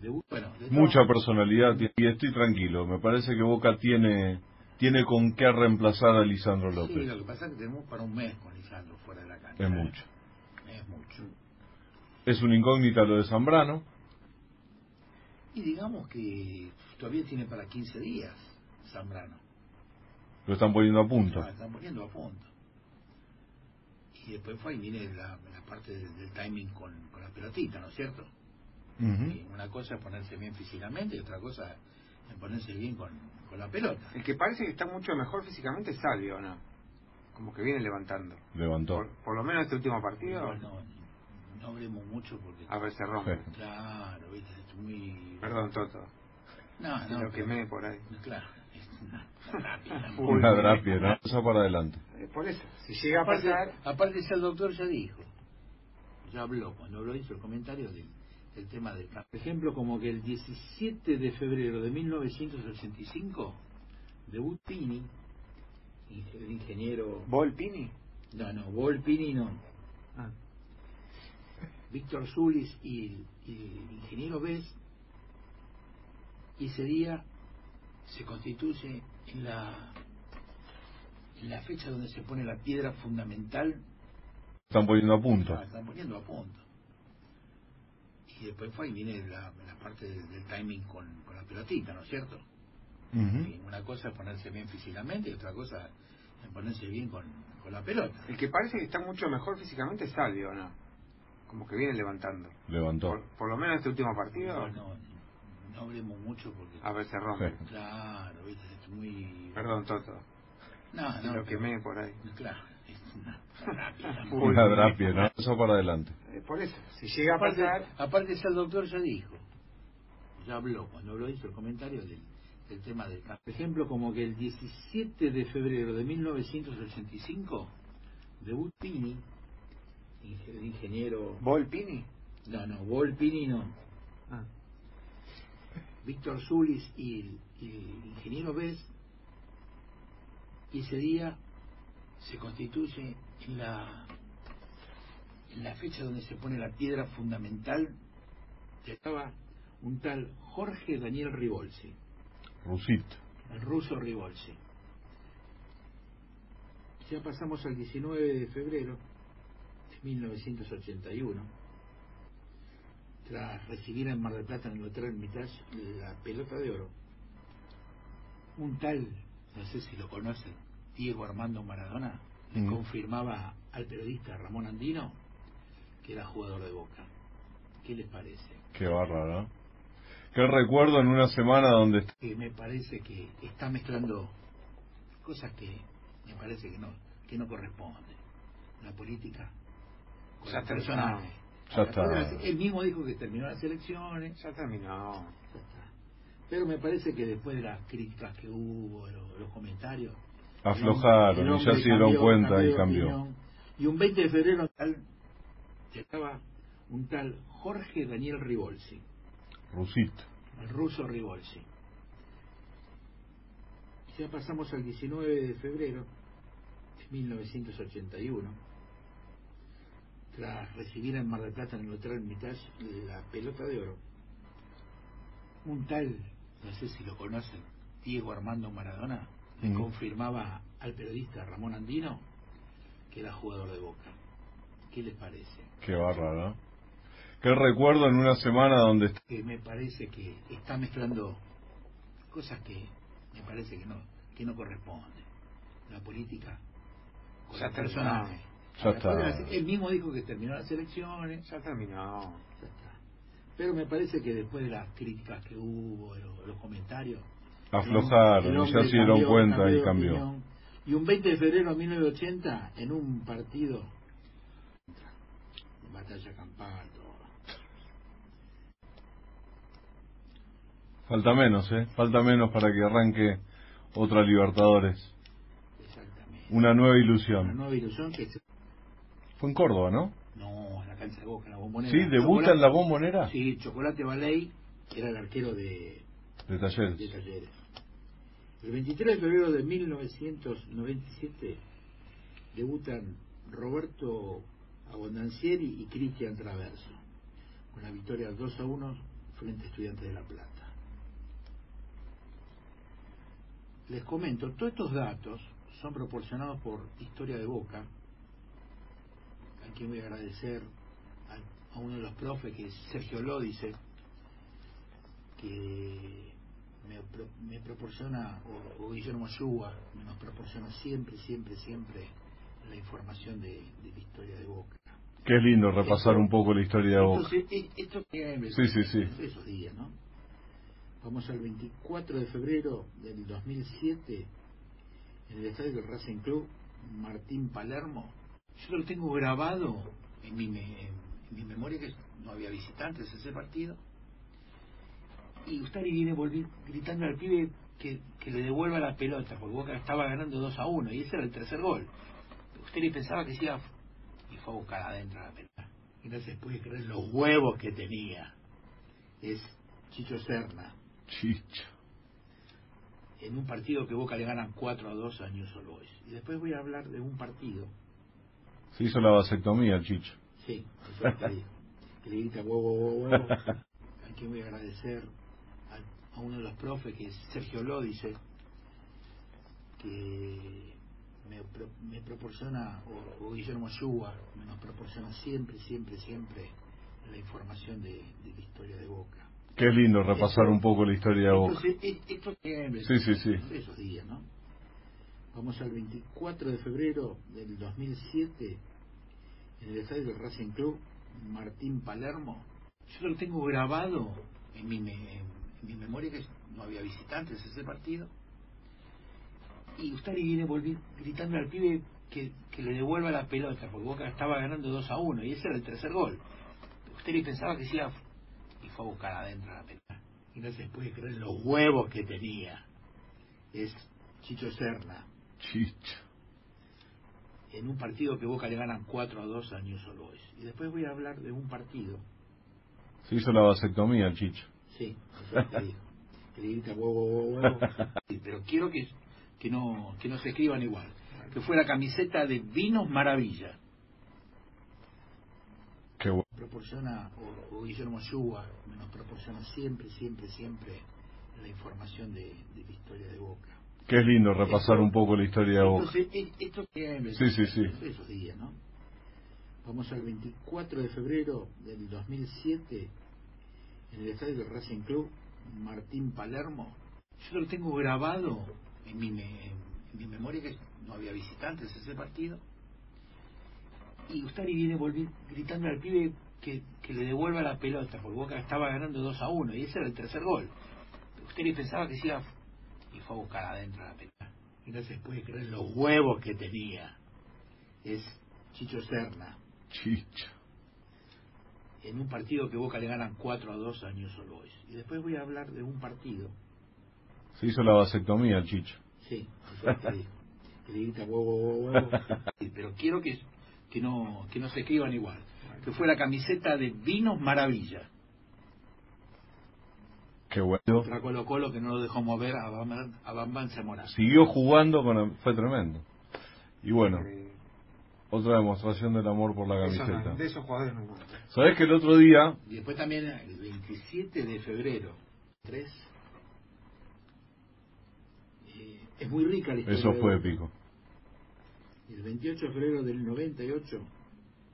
debu- bueno, de todo- Mucha personalidad y estoy tranquilo. Me parece que Boca tiene tiene con qué reemplazar a Lisandro Sí, López. lo que pasa es que tenemos para un mes con Lisandro fuera de la cancha. Es mucho. Es mucho. Es una incógnita lo de Zambrano. Y digamos que todavía tiene para 15 días Zambrano. Lo están poniendo a punto. Lo están poniendo a punto. Y después fue y viene la, la parte del, del timing con, con, la pelotita, ¿no es cierto? Y una cosa es ponerse bien físicamente y otra cosa es ponerse bien con, con la pelota. El que parece que está mucho mejor físicamente es Salvio, ¿no? Como que viene levantando. Levantó. Por, por lo menos este último partido. Igual no, no hablemos mucho porque... A ver, se rompe. Claro, viste, muy... Perdón, Toto. No, Se no, lo pero- quemé por ahí. Claro, una drapia, ¿no? Eso para adelante. Eh, por eso, si llega a Aparte, pasar. aparte ya el doctor ya dijo, ya habló, cuando habló hizo el comentario del, del tema del cambio. Por ejemplo, como que el 17 de febrero de 1985, debut Pini, el ingeniero... ¿Volpini? No, no, Vol Pini no. Ah. Víctor Zulis y el, ingeniero Bess, y ese día se constituye en la, en la fecha donde se pone la piedra fundamental, Están poniendo a punto. la están poniendo a punto. Y después fue y viene la, la parte del, del timing con, con la pelotita, ¿no es cierto? Una cosa es ponerse bien físicamente y otra cosa es ponerse bien con, con la pelota. El que parece que está mucho mejor físicamente es Salvio, ¿no? Como que viene levantando. Levantó. Por, por lo menos este último partido. Igual no, no hablemos mucho porque... A ver, se rompe. Sí. Claro, viste, es muy... Perdón, Toto. No, Se no, lo pero- quemé por ahí. Claro, es una. Una drapia, ¿no? Eso para adelante. Eh, por eso, si llega a pasar. aparte ya el doctor ya dijo, ya habló, cuando habló hizo el comentario del, del tema del cambio. Por ejemplo, como que el 17 de febrero de 1985, debut Pini, ingeniero... ¿Volpini? No, no, Vol Pini no. Ah. Víctor Zulis y el, y el ingeniero Bess, y ese día se constituye en la, en la fecha donde se pone la piedra fundamental, que estaba un tal Jorge Daniel Rivolsi, Rusito. el ruso Rivolsi. Ya pasamos al 19 de febrero 1981 tras recibir en Mar del Plata en el Hotel Hermitage la pelota de oro, un tal, no sé si lo conocen, Diego Armando Maradona, le Mm. confirmaba al periodista Ramón Andino que era jugador de Boca. ¿Qué les parece? Qué bárbaro, ¿no? Qué recuerdo en una semana donde Que me parece que está mezclando cosas que me parece que no que no corresponden. La política con Ya está. Él mismo dijo que terminó las elecciones. Ya terminó. Ya está. Pero me parece que después de las críticas que hubo, los, los comentarios, aflojaron el y ya se dieron cambió, cuenta cambió y cambió. opinión. Y un 20 de febrero tal, estaba un tal Jorge Daniel Rivolsi, Rusito. el ruso Rivolsi. Ya pasamos al 19 de febrero de 1981 tras recibir en Mar del Plata en el Hotel Hermitage la pelota de oro, un tal, no sé si lo conocen, Diego Armando Maradona, le confirmaba al periodista Ramón Andino que era jugador de Boca. ¿Qué les parece? Qué bárbaro, ¿no? Qué recuerdo en una semana donde Que me parece que está mezclando cosas que me parece que no que no corresponden. La política con Ya la terminó. personal. Ya está. Él mismo dijo que terminó las elecciones. Ya terminó. Ya está. Pero me parece que después de las críticas que hubo, los, los comentarios, aflojaron ya se dieron cambió, cuenta cambió y cambió. opinión. Y un 20 de febrero de 1980, en un partido, batalla campal, todo. Falta menos, ¿eh? Falta menos para que arranque otra Libertadores. exactamente. Una nueva Una ilusión. nueva ilusión que se- Fue en Córdoba, ¿no? No, en la cancha de Boca, en la bombonera. Sí, debuta en la bombonera Sí, Chocolate Baley, que era el arquero de, de Talleres. de Talleres. El 23 de febrero de 1997 debutan Roberto Abondancieri y Cristian Traverso, con la victoria 2 a 1 frente a Estudiantes de La Plata. Les comento, todos estos datos son proporcionados por Historia de Boca, a quien voy a agradecer a, a uno de los profes, que es Sergio Lódice, que me, pro- me proporciona, o, o Guillermo Ayúa, nos proporciona siempre, siempre, siempre la información de, de la historia de Boca. Que es lindo repasar un poco la historia de Boca. Entonces, esto Sí, sí, sí. esos días, ¿no? Vamos al 24 de febrero del 2007 en el estadio del Racing Club Martín Palermo. Yo lo tengo grabado en mi, me- en mi memoria que no había visitantes ese partido. Y Ustari viene volvi- gritando al pibe que, que le devuelva la pelota, porque Boca estaba ganando 2 a 1 y ese era el tercer gol. Ustari pensaba que se iba y fue a buscar adentro la pelota. Y no se puede creer los huevos que tenía. Es Chicho Serna. Chicho. En un partido que Boca le ganan 4 a 2 a News All Boys. Y después voy a hablar de un partido. Se hizo la vasectomía, el Chicho. Sí, que le grita huevo, huevo, huevo. A quien voy a agradecer a, a uno de los profes, que es Sergio Lódice, que me, pro- me proporciona, o, o Guillermo Ayúa, me nos proporciona siempre, siempre, siempre la información de, de la historia de Boca. Es lindo repasar un poco la historia de Boca. Sí, sí, sí. esos días, ¿no? Vamos al 24 de febrero del 2007 en el estadio del Racing Club Martín Palermo. Yo lo tengo grabado en mi, mi memoria que no había visitantes ese partido. Y Ustari viene gritando al pibe que, que le devuelva la pelota, porque Boca estaba ganando 2 a 1 y ese era el tercer gol. Ustari pensaba que se iba y fue a buscar adentro la pelota. Y no se puede creer los huevos que tenía. Es Chicho Serna. Chicho. En un partido que Boca le ganan 4 a 2 a News All Boys. Y después voy a hablar de un partido. Se hizo la vasectomía, el Chicho. Sí, que le grita huevo, huevo, huevo. Sí, pero quiero que, que, no, que no se escriban igual. Que fue la camiseta de Vinos Maravilla. Qué bueno. proporciona, o, o Guillermo me nos proporciona siempre, siempre, siempre la información de, de la historia de Boca. Que es lindo repasar un poco la historia de Boca. Entonces, e- esto Sí, sí, sí. esos días, ¿no? Vamos al 24 de febrero del 2007 en el estadio del Racing Club Martín Palermo. Yo lo tengo grabado en mi, me- en mi memoria que no había visitantes ese partido. Y Ustari viene volvi- gritando al pibe que, que le devuelva la pelota, porque Boca estaba ganando 2 a 1 y ese era el tercer gol. Ustari pensaba que se iba y fue a buscar adentro la pelota. Y no se puede creer los huevos que tenía. Es Chicho Serna. Chicho. En un partido que Boca le ganan 4 a 2 a News Boys. Y después voy a hablar de un partido. Se hizo la vasectomía, el Chicho. Sí, que le grita huevo, huevo, huevo. Pero quiero que, que, no, que no se escriban igual. Que fue la camiseta de Vinos Maravilla. Qué bueno. Contra Colo Colo que no lo dejó mover a Bam, a Bam Bam Zamora. Siguió jugando, con fue tremendo. Y bueno, Eh, otra demostración del amor por la eso camiseta. de esos jugadores no. ¿Sabés que el otro día, Y después también el 27 de febrero, 3. eh, es muy rica la historia. eso fue épico? El 28 de febrero del 98,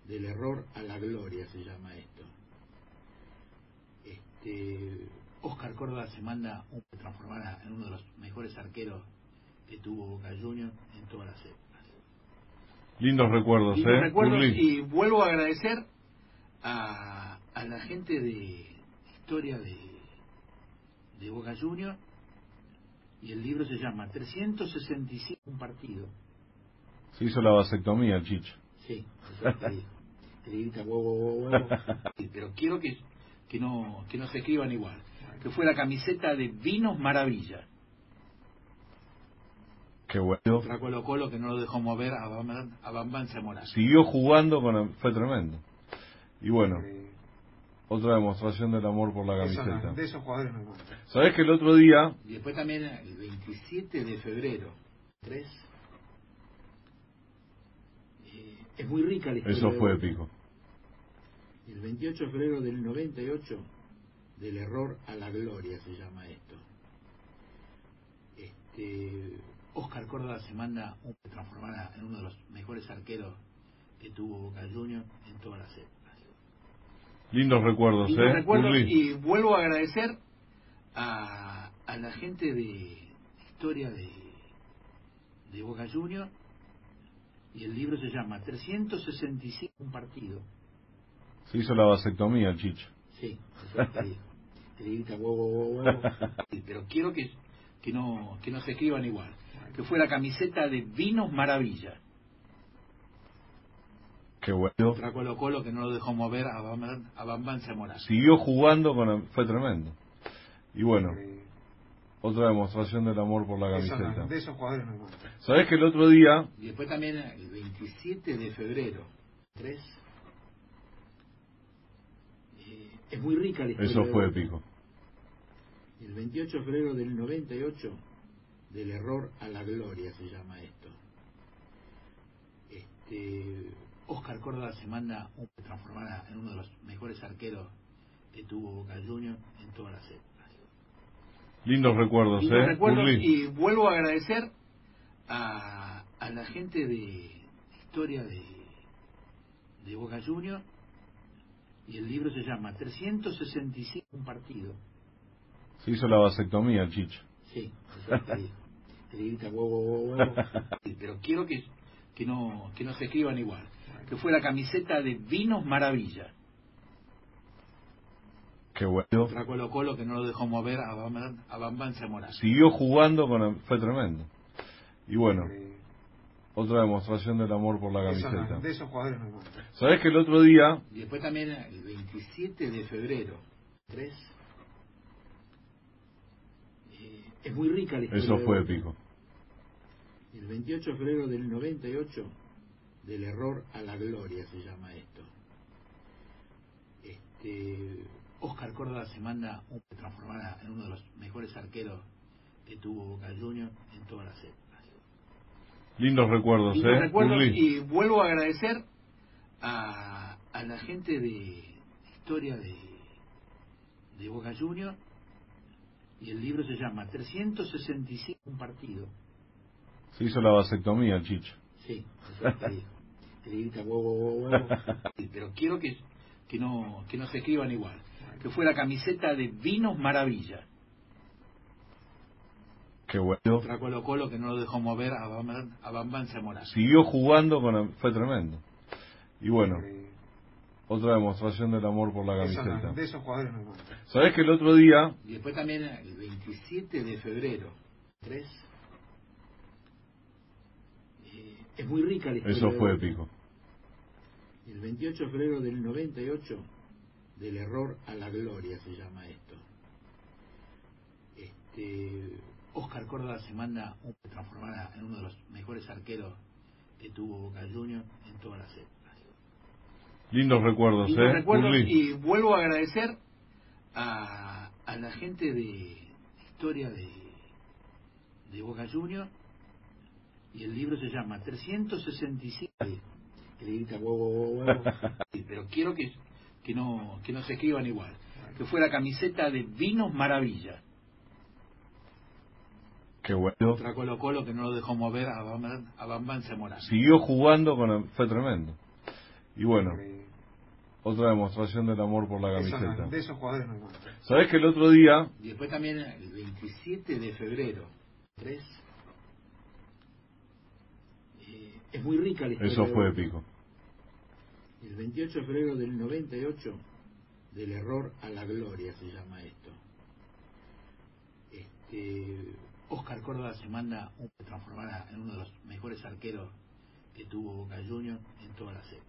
del error a la gloria se llama esto. Este, Oscar Córdoba se manda un transformar en uno de los mejores arqueros que tuvo Boca Juniors en todas las épocas. Lindos recuerdos, Lindos ¿eh? recuerdos y vuelvo a agradecer a, la gente de historia de, de Boca Juniors y el libro se llama 365 un partido. Se hizo la vasectomía, el Chicho. Sí, le grita huevo, huevo, huevo. Sí, Pero quiero que, que, no, que no se escriban igual. Que fue la camiseta de Vinos Maravilla. Qué bueno. Contra Colo Colo que no lo dejó mover a Bam, a. Siguió jugando, con fue tremendo. Y bueno, Eh, otra demostración del amor por la eso no- camiseta. de esos jugadores hay más. ¿Sabés que el otro día, Y después también el 27 de febrero, 3. eh, es muy rica la historia. eso fue épico? El 28 de febrero del 98, del error a la gloria se llama esto. Este, Oscar Córdoba se manda un transformar en uno de los mejores arqueros que tuvo Boca Juniors en todas las épocas. Lindos recuerdos, Lindos ¿eh? recuerdos y vuelvo a agradecer a, a la gente de historia de, de Boca Juniors y el libro se llama 365 un partido. Se hizo la vasectomía Chicho. Sí, le grita huevo, huevo, huevo. Sí, Pero quiero que, que, no, que no se escriban igual. Que fue la camiseta de Vinos Maravilla. Qué bueno. Contra Colo Colo que no lo dejó mover a Bambán, a Bambán Zamora. Siguió jugando con el- fue tremendo. Y bueno, Eh, otra demostración del amor por la eso no- camiseta. de esos jugadores no hay más. ¿Sabés que el otro día Y después también el 27 de febrero, 3. Eh, es muy rica la historia. eso fue épico? El 28 de febrero del 98, del error a la gloria se llama esto. Este, Oscar Córdoba se manda un transformar en uno de los mejores arqueros que tuvo Boca Juniors en todas las épocas. Lindos recuerdos, Lindos ¿eh? recuerdos y vuelvo a agradecer a, a la gente de historia de, de Boca Juniors y el libro se llama 365 un partido. Se hizo la vasectomía el Chicho. Sí, le grita huevo, huevo, Pero quiero que, que, no, que no se escriban igual. Que fue la camiseta de Vinos Maravilla. Qué bueno. Contra Colo Colo que no lo dejó mover a Bambán, a Bambán Zamora. Siguió jugando con el- fue tremendo. Y bueno, Eh, otra demostración del amor por la eso camiseta. de esos jugadores no. ¿Sabés que el otro día Y después también el 27 de febrero, 3. Eh, es muy rica la historia. eso fue épico? El 28 de febrero del 98, del error a la gloria se llama esto. Este, Oscar Córdoba se manda un transformar en uno de los mejores arqueros que tuvo Boca Juniors en todas las épocas. Lindos recuerdos, Lindos ¿eh? recuerdos y vuelvo a agradecer a, a la gente de historia de, de Boca Juniors y el libro se llama 365 un partido. Se hizo la vasectomía Chicho. Sí, le grita huevo, huevo, huevo. Sí, Pero quiero que, que, no, que no se escriban igual. Que fue la camiseta de Vinos Maravilla. Qué bueno. Contra Colo Colo que no lo dejó mover a Bambán, a Bambán Zamora. Siguió jugando con el- fue tremendo. Y bueno, Eh, otra demostración del amor por la eso no- camiseta. de esos jugadores no. ¿Sabés que el otro día Y después también el 27 de febrero, 3. Eh, es muy rica la historia. eso fue épico? El 28 de febrero del 98, del error a la gloria se llama esto. Este, Oscar Córdoba se manda un transformar en uno de los mejores arqueros que tuvo Boca Juniors en todas las épocas. Lindos recuerdos, Lindos ¿eh? recuerdos y vuelvo a agradecer a, a la gente de historia de, de Boca Juniors y el libro se llama 365 que le grita. Sí, Pero quiero que, que, no, que no se escriban igual. Que fue la camiseta de Vinos Maravilla. Qué bueno. Contra Colo Colo que no lo dejó mover a Bambán, a Bambán Zamora. Siguió jugando con el- fue tremendo. Y bueno, Eh, otra demostración del amor por la eso no- camiseta. de esos jugadores no más. ¿Sabés que el otro día Y después también el 27 de febrero, 3. Eh, es muy rica la historia. eso fue épico? El 28 de febrero del 98, del error a la gloria se llama esto. Este, Oscar Córdoba se manda un transformar en uno de los mejores arqueros que tuvo Boca Juniors en todas las épocas.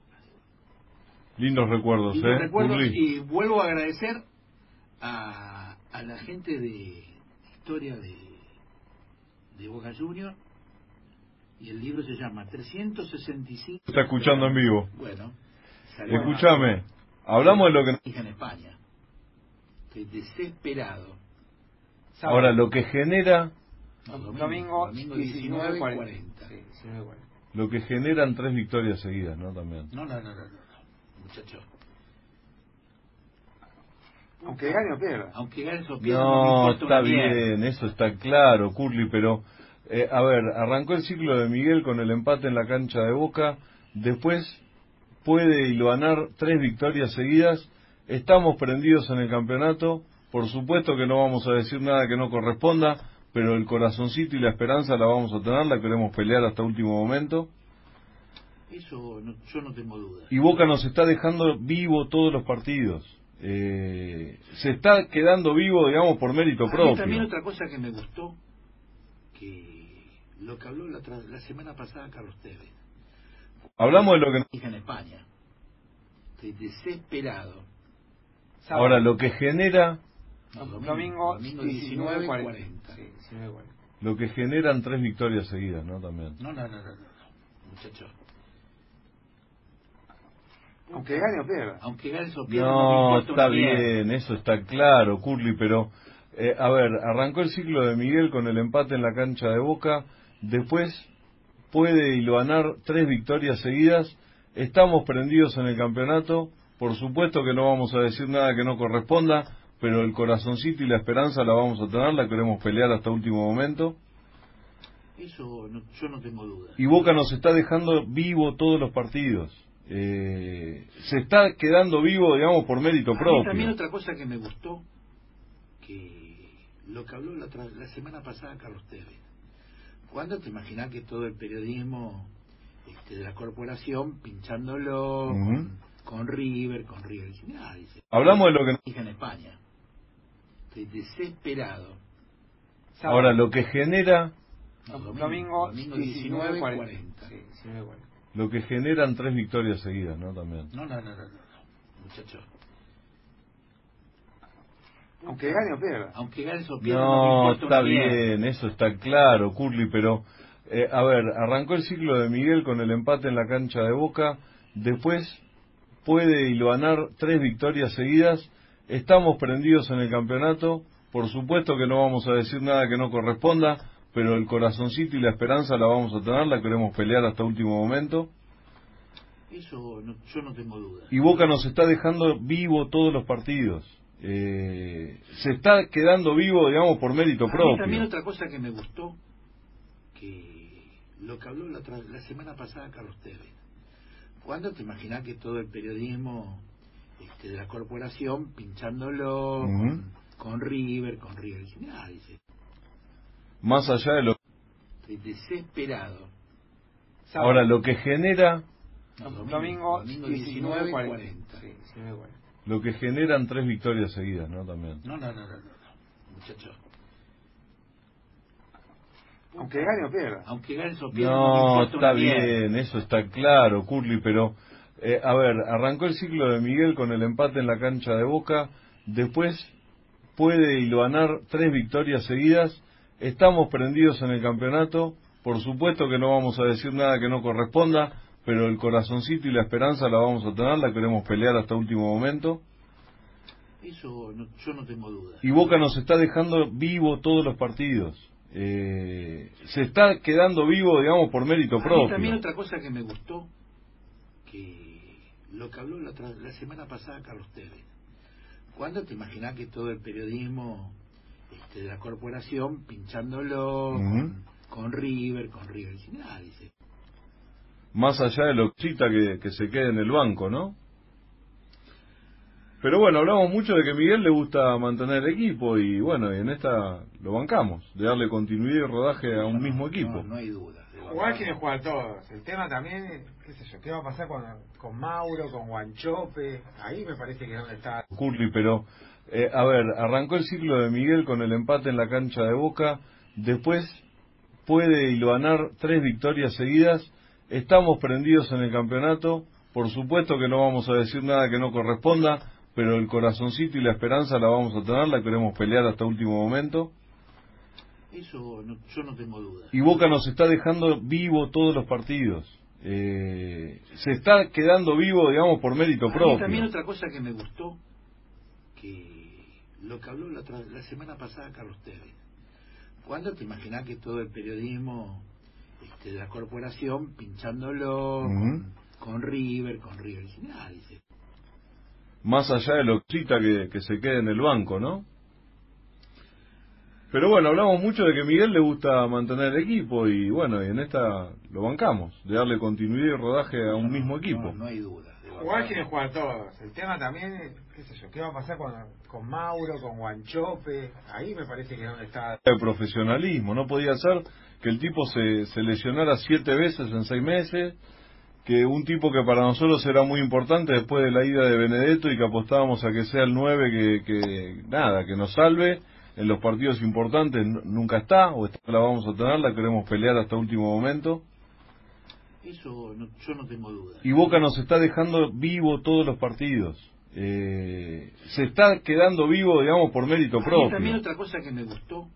Lindos recuerdos, Lindos ¿eh? recuerdos y vuelvo a agradecer a, a la gente de historia de, de Boca Juniors y el libro se llama 365 Está escuchando en vivo. bueno Escúchame, hablamos de lo que... en España estoy desesperado Ahora, lo que genera, Domingo, domingo 19.40. 19.40. Sí, 19.40. lo que generan tres victorias seguidas, ¿no? También. no no no no, no, no. muchacho Aunque gane o pierda. aunque ganes o pierdas No, está bien, eso está claro, Curly, pero eh, a ver, arrancó el ciclo de Miguel con el empate en la cancha de Boca, después puede hilvanar tres victorias seguidas, estamos prendidos en el campeonato Por supuesto que no vamos a decir nada que no corresponda, pero el corazoncito y la esperanza la vamos a tener, la queremos pelear hasta último momento. Eso no, yo no tengo duda. Y Boca nos está dejando vivo todos los partidos. Eh, se está quedando vivo, digamos, por mérito A mí propio. también otra cosa que me gustó, que lo que habló la, la semana pasada Carlos Tevez. Hablamos de lo que... En España. Estoy desesperado. Ahora, lo que genera, Domingo, domingo 19, 19, 40. 40. Sí, 19, 40. lo que generan tres victorias seguidas, ¿no? También. No, no, no, no, no, muchachos. Aunque gane o pierda. Aunque ganes o pierdas, No, está bien, eso está claro, Curly, pero eh, a ver, arrancó el ciclo de Miguel con el empate en la cancha de Boca, después puede hilvanar tres victorias seguidas, estamos prendidos en el campeonato, por supuesto que no vamos a decir nada que no corresponda, pero el corazoncito y la esperanza la vamos a tener, la queremos pelear hasta último momento. Eso no, yo no tengo duda. Y Boca nos está dejando vivo todos los partidos. Eh, se está quedando vivo, digamos, por mérito A mí propio. también otra cosa que me gustó, que lo que habló la, la semana pasada Carlos Tevez. ¿Cuándo te imaginas que todo el periodismo este, de la corporación pinchándolo con, con River, con River? Dice, Hablamos de lo que... en España. Estoy desesperado. Ahora, lo que genera, No, Domingo, 19, 19, 40. 40. Sí, 19, 40. lo que generan tres victorias seguidas, ¿no? También. No, no, no, no, no, no. muchachos. Aunque gane o pierda. Aunque ganes o No, está bien, eso está claro, Curly, pero eh, a ver, arrancó el ciclo de Miguel con el empate en la cancha de Boca, después puede hilvanar tres victorias seguidas, estamos prendidos en el campeonato, por supuesto que no vamos a decir nada que no corresponda, pero el corazoncito y la esperanza la vamos a tener, la queremos pelear hasta último momento. Eso no, yo no tengo duda. Y Boca nos está dejando vivo todos los partidos. Eh, se está quedando vivo, digamos, por mérito A mí propio. también otra cosa que me gustó, que lo que habló la, la semana pasada Carlos Tevez. ¿Cuándo te imaginas que todo el periodismo este, de la corporación pinchándolo con, con River, con River? Dice, "Mirá", dice, Más allá de lo estoy desesperado. Ahora, lo que genera, No, Domingo, 19, 19, 40. 40. Sí, 19, 40. lo que generan tres victorias seguidas, ¿no? También. No, no, no, no, no, no. muchachos. Aunque gane o pierda. Aunque ganes o pierdas, me No, está bien, eso está claro, Curly, pero eh, a ver, arrancó el ciclo de Miguel con el empate en la cancha de Boca, después puede hilvanar tres victorias seguidas, estamos prendidos en el campeonato, por supuesto que no vamos a decir nada que no corresponda, pero el corazoncito y la esperanza la vamos a tener, la queremos pelear hasta último momento. Eso no, yo no tengo duda. Y Boca nos está dejando vivo todos los partidos. Eh, se está quedando vivo, digamos, por mérito A mí propio. también otra cosa que me gustó, que lo que habló la, semana pasada Carlos Tevez. ¿Cuándo te imaginas que todo el periodismo este, de la corporación pinchándolo con, con River, con River? Dice, "Mirá", dice, Más allá de lo cita que, que se quede en el banco, ¿no? Pero bueno, hablamos mucho de que Miguel le gusta mantener equipo y bueno, y en esta lo bancamos, de darle continuidad y rodaje a un mismo equipo. No, no hay duda. Verdad. quieren jugar todos. El tema también, qué sé yo, qué va a pasar con, con Mauro, con Guanchope. Ahí me parece que es donde está. Curly, pero eh, a ver, arrancó el ciclo de Miguel con el empate en la cancha de Boca, después puede hilvanar tres victorias seguidas, estamos prendidos en el campeonato, por supuesto que no vamos a decir nada que no corresponda, pero el corazoncito y la esperanza la vamos a tener, la queremos pelear hasta último momento. Eso no, yo no tengo duda. Y Boca nos está dejando vivo todos los partidos. Eh, se está quedando vivo, digamos, por mérito propio. también otra cosa que me gustó, que lo que habló la, tra- la semana pasada Carlos Tevez. ¿Cuándo te imaginas que todo el periodismo este, de la corporación pinchándolo con, con River, con River? "Mirá", dice, más allá de lo cita que, que se quede en el banco, ¿no? Pero bueno, hablamos mucho de que Miguel le gusta mantener equipo y bueno, y en esta lo bancamos, de darle continuidad y rodaje a un mismo equipo. No, no hay duda. Igual quieren jugar todos. El tema también, es, qué sé yo, qué va a pasar con, con Mauro, con Guanchope. Ahí me parece que es donde está. El profesionalismo. No podía ser que el tipo se, se lesionara siete veces en seis meses. Que un tipo que para nosotros era muy importante después de la ida de Benedetto y que apostábamos a que sea el 9 que, que nada, que nos salve en los partidos importantes nunca está, o esta la vamos a tener, la queremos pelear hasta último momento. Eso no- yo no tengo duda. Y Boca nos está dejando vivo todos los partidos. Eh, se está quedando vivo, digamos, por mérito A mí propio. también otra cosa que me gustó,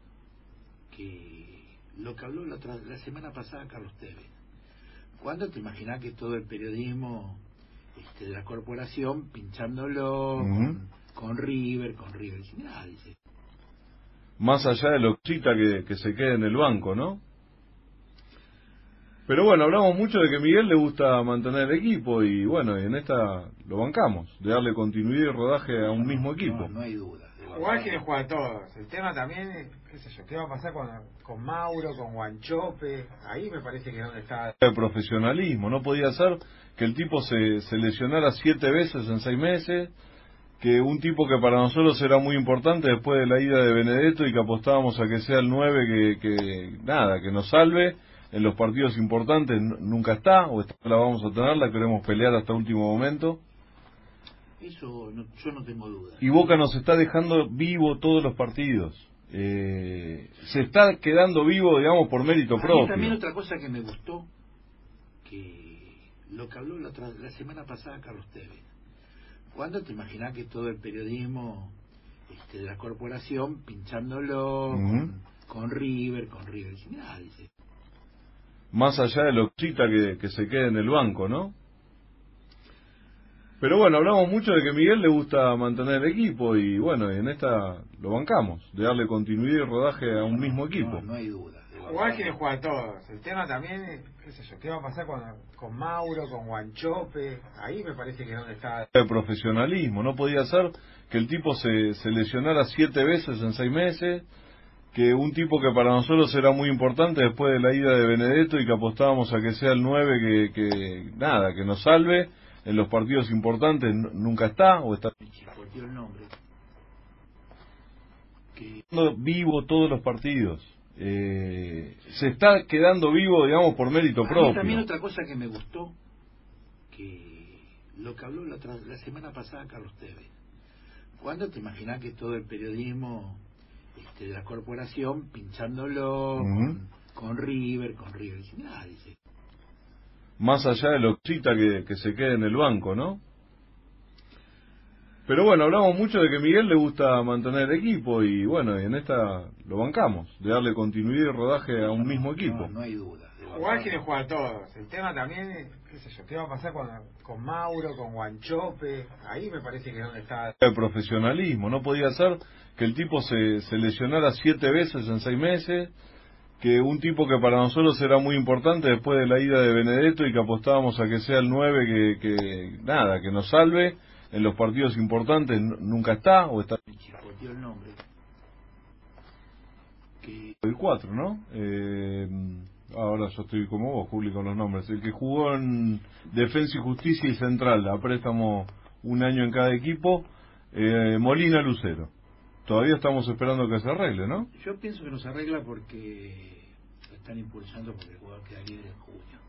que lo que habló la, la semana pasada Carlos Tevez. ¿Cuándo te imaginas que todo el periodismo este, de la corporación pinchándolo con River, con River? Dice, mirá, dice, Más allá de lo cita que, que se quede en el banco, ¿no? Pero bueno, hablamos mucho de que Miguel le gusta mantener el equipo y bueno, y en esta lo bancamos, de darle continuidad y rodaje a un mismo equipo. no, no hay duda. Igual quieren jugar todos. El tema también, es, qué sé yo, qué va a pasar con, con Mauro, con Guanchope. Ahí me parece que es donde está. El profesionalismo. No podía ser que el tipo se, se lesionara siete veces en seis meses, que un tipo que para nosotros era muy importante después de la ida de Benedetto y que apostábamos a que sea el 9 que, que nada, que nos salve en los partidos importantes nunca está, o esta la vamos a tener, la queremos pelear hasta último momento. Eso no- yo no tengo duda. Y Boca nos está dejando vivo todos los partidos. Eh, se está quedando vivo, digamos, por mérito A mí propio. también otra cosa que me gustó, que lo que habló la, la semana pasada Carlos Tevez. ¿Cuándo te imaginas que todo el periodismo este, de la corporación pinchándolo con, con River, con River? Dice, mirá, dice, más allá de lo que, que se quede en el banco, ¿no? Pero bueno, hablamos mucho de que Miguel le gusta mantener el equipo y bueno, en esta lo bancamos, de darle continuidad y rodaje a un mismo equipo. no, no hay duda. Igual quieren jugar todos. El tema también, es, qué sé yo, qué va a pasar con, con Mauro, con Guanchope. Ahí me parece que es donde está. El profesionalismo, no podía ser que el tipo se, se lesionara siete veces en seis meses, que un tipo que para nosotros era muy importante después de la ida de Benedetto y que apostábamos a que sea el 9 que, que nada, que nos salve en los partidos importantes nunca está, o está el nombre. Que vivo todos los partidos. Eh, se está quedando vivo, digamos, por mérito a mí propio. también otra cosa que me gustó, que lo que habló la, semana pasada Carlos Tevez. ¿Cuándo te imaginas que todo el periodismo este, de la corporación pinchándolo con, con River, con River? Dice, mirá, dice, más allá de lo que, que se quede en el banco, ¿no? Pero bueno, hablamos mucho de que Miguel le gusta mantener el equipo y bueno, y en esta lo bancamos, de darle continuidad y rodaje a un mismo equipo. no, no hay duda. Igual quieren jugar todos. El tema también, es, qué sé yo, qué va a pasar con, con Mauro, con Guanchope. Ahí me parece que es donde está. El profesionalismo, no podía ser que el tipo se, se lesionara siete veces en seis meses, que un tipo que para nosotros era muy importante después de la ida de Benedetto y que apostábamos a que sea el 9 que, que nada, que nos salve en los partidos importantes nunca está, o está el nombre. Que el 4, ¿no? Eh, ahora yo estoy como vos, Juli, con los nombres. El que jugó en Defensa y Justicia y Central, a préstamo un año en cada equipo, eh, Molina Lucero. Todavía estamos esperando que se arregle, ¿no? yo pienso que nos arregla porque lo están impulsando porque el jugador queda libre en junio.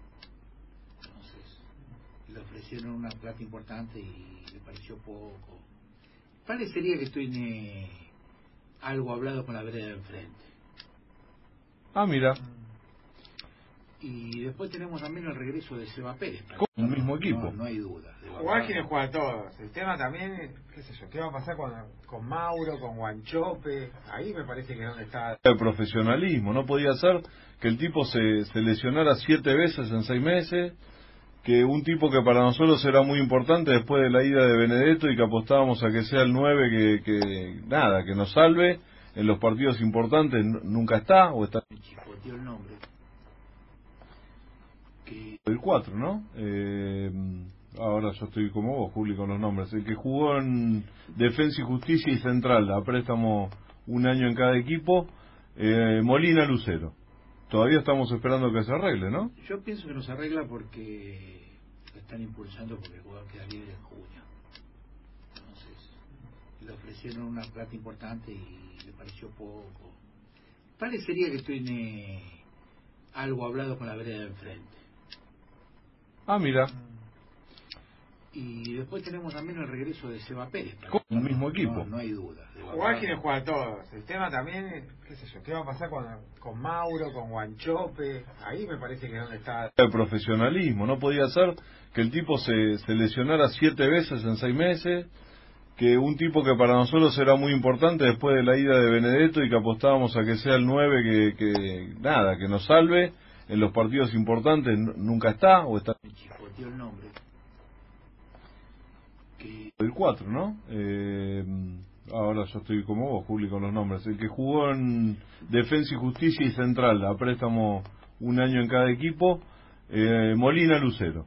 Le ofrecieron una plata importante y le pareció poco. Parecería que estoy eh, algo hablado con la vereda de enfrente. Ah, mira, Y después tenemos también el regreso de Seba Pérez. Con el mismo equipo. No, no hay duda. de verdad. Igual quieren jugar todos. El tema también, es, qué sé yo, qué va a pasar con, con Mauro, con Guanchope. Ahí me parece que es donde está. el profesionalismo, no podía ser que el tipo se, se lesionara siete veces en seis meses, que un tipo que para nosotros era muy importante después de la ida de Benedetto y que apostábamos a que sea el 9 que, que nada, que nos salve en los partidos importantes nunca está, o está el nombre. Que el 4, ¿no? Eh, ahora yo estoy como vos, Juli, con los nombres. El que jugó en Defensa y Justicia y Central, a préstamo un año en cada equipo, eh, Molina Lucero. Todavía estamos esperando que se arregle, ¿no? yo pienso que nos arregla porque lo están impulsando porque el jugador queda libre en junio. Entonces, le ofrecieron una plata importante y le pareció poco. Parecería que tiene algo hablado con la vereda de enfrente. Ah, mira, Y después tenemos también el regreso de Seba Pérez. Con el mismo equipo. No, no hay duda. Jugar quienes juegan todos. El tema también, qué sé yo, qué va a pasar con, con Mauro, con Guanchope. Ahí me parece que es donde está. el profesionalismo. No podía ser que el tipo se, se lesionara siete veces en seis meses, que un tipo que para nosotros era muy importante después de la ida de Benedetto y que apostábamos a que sea el 9 que, que nada, que nos salve en los partidos importantes, nunca está, o está el nombre. El 4, ¿no? Eh, ahora yo estoy como vos, Juli, con los nombres. El que jugó en Defensa y Justicia y Central, a préstamo un año en cada equipo, eh, Molina Lucero.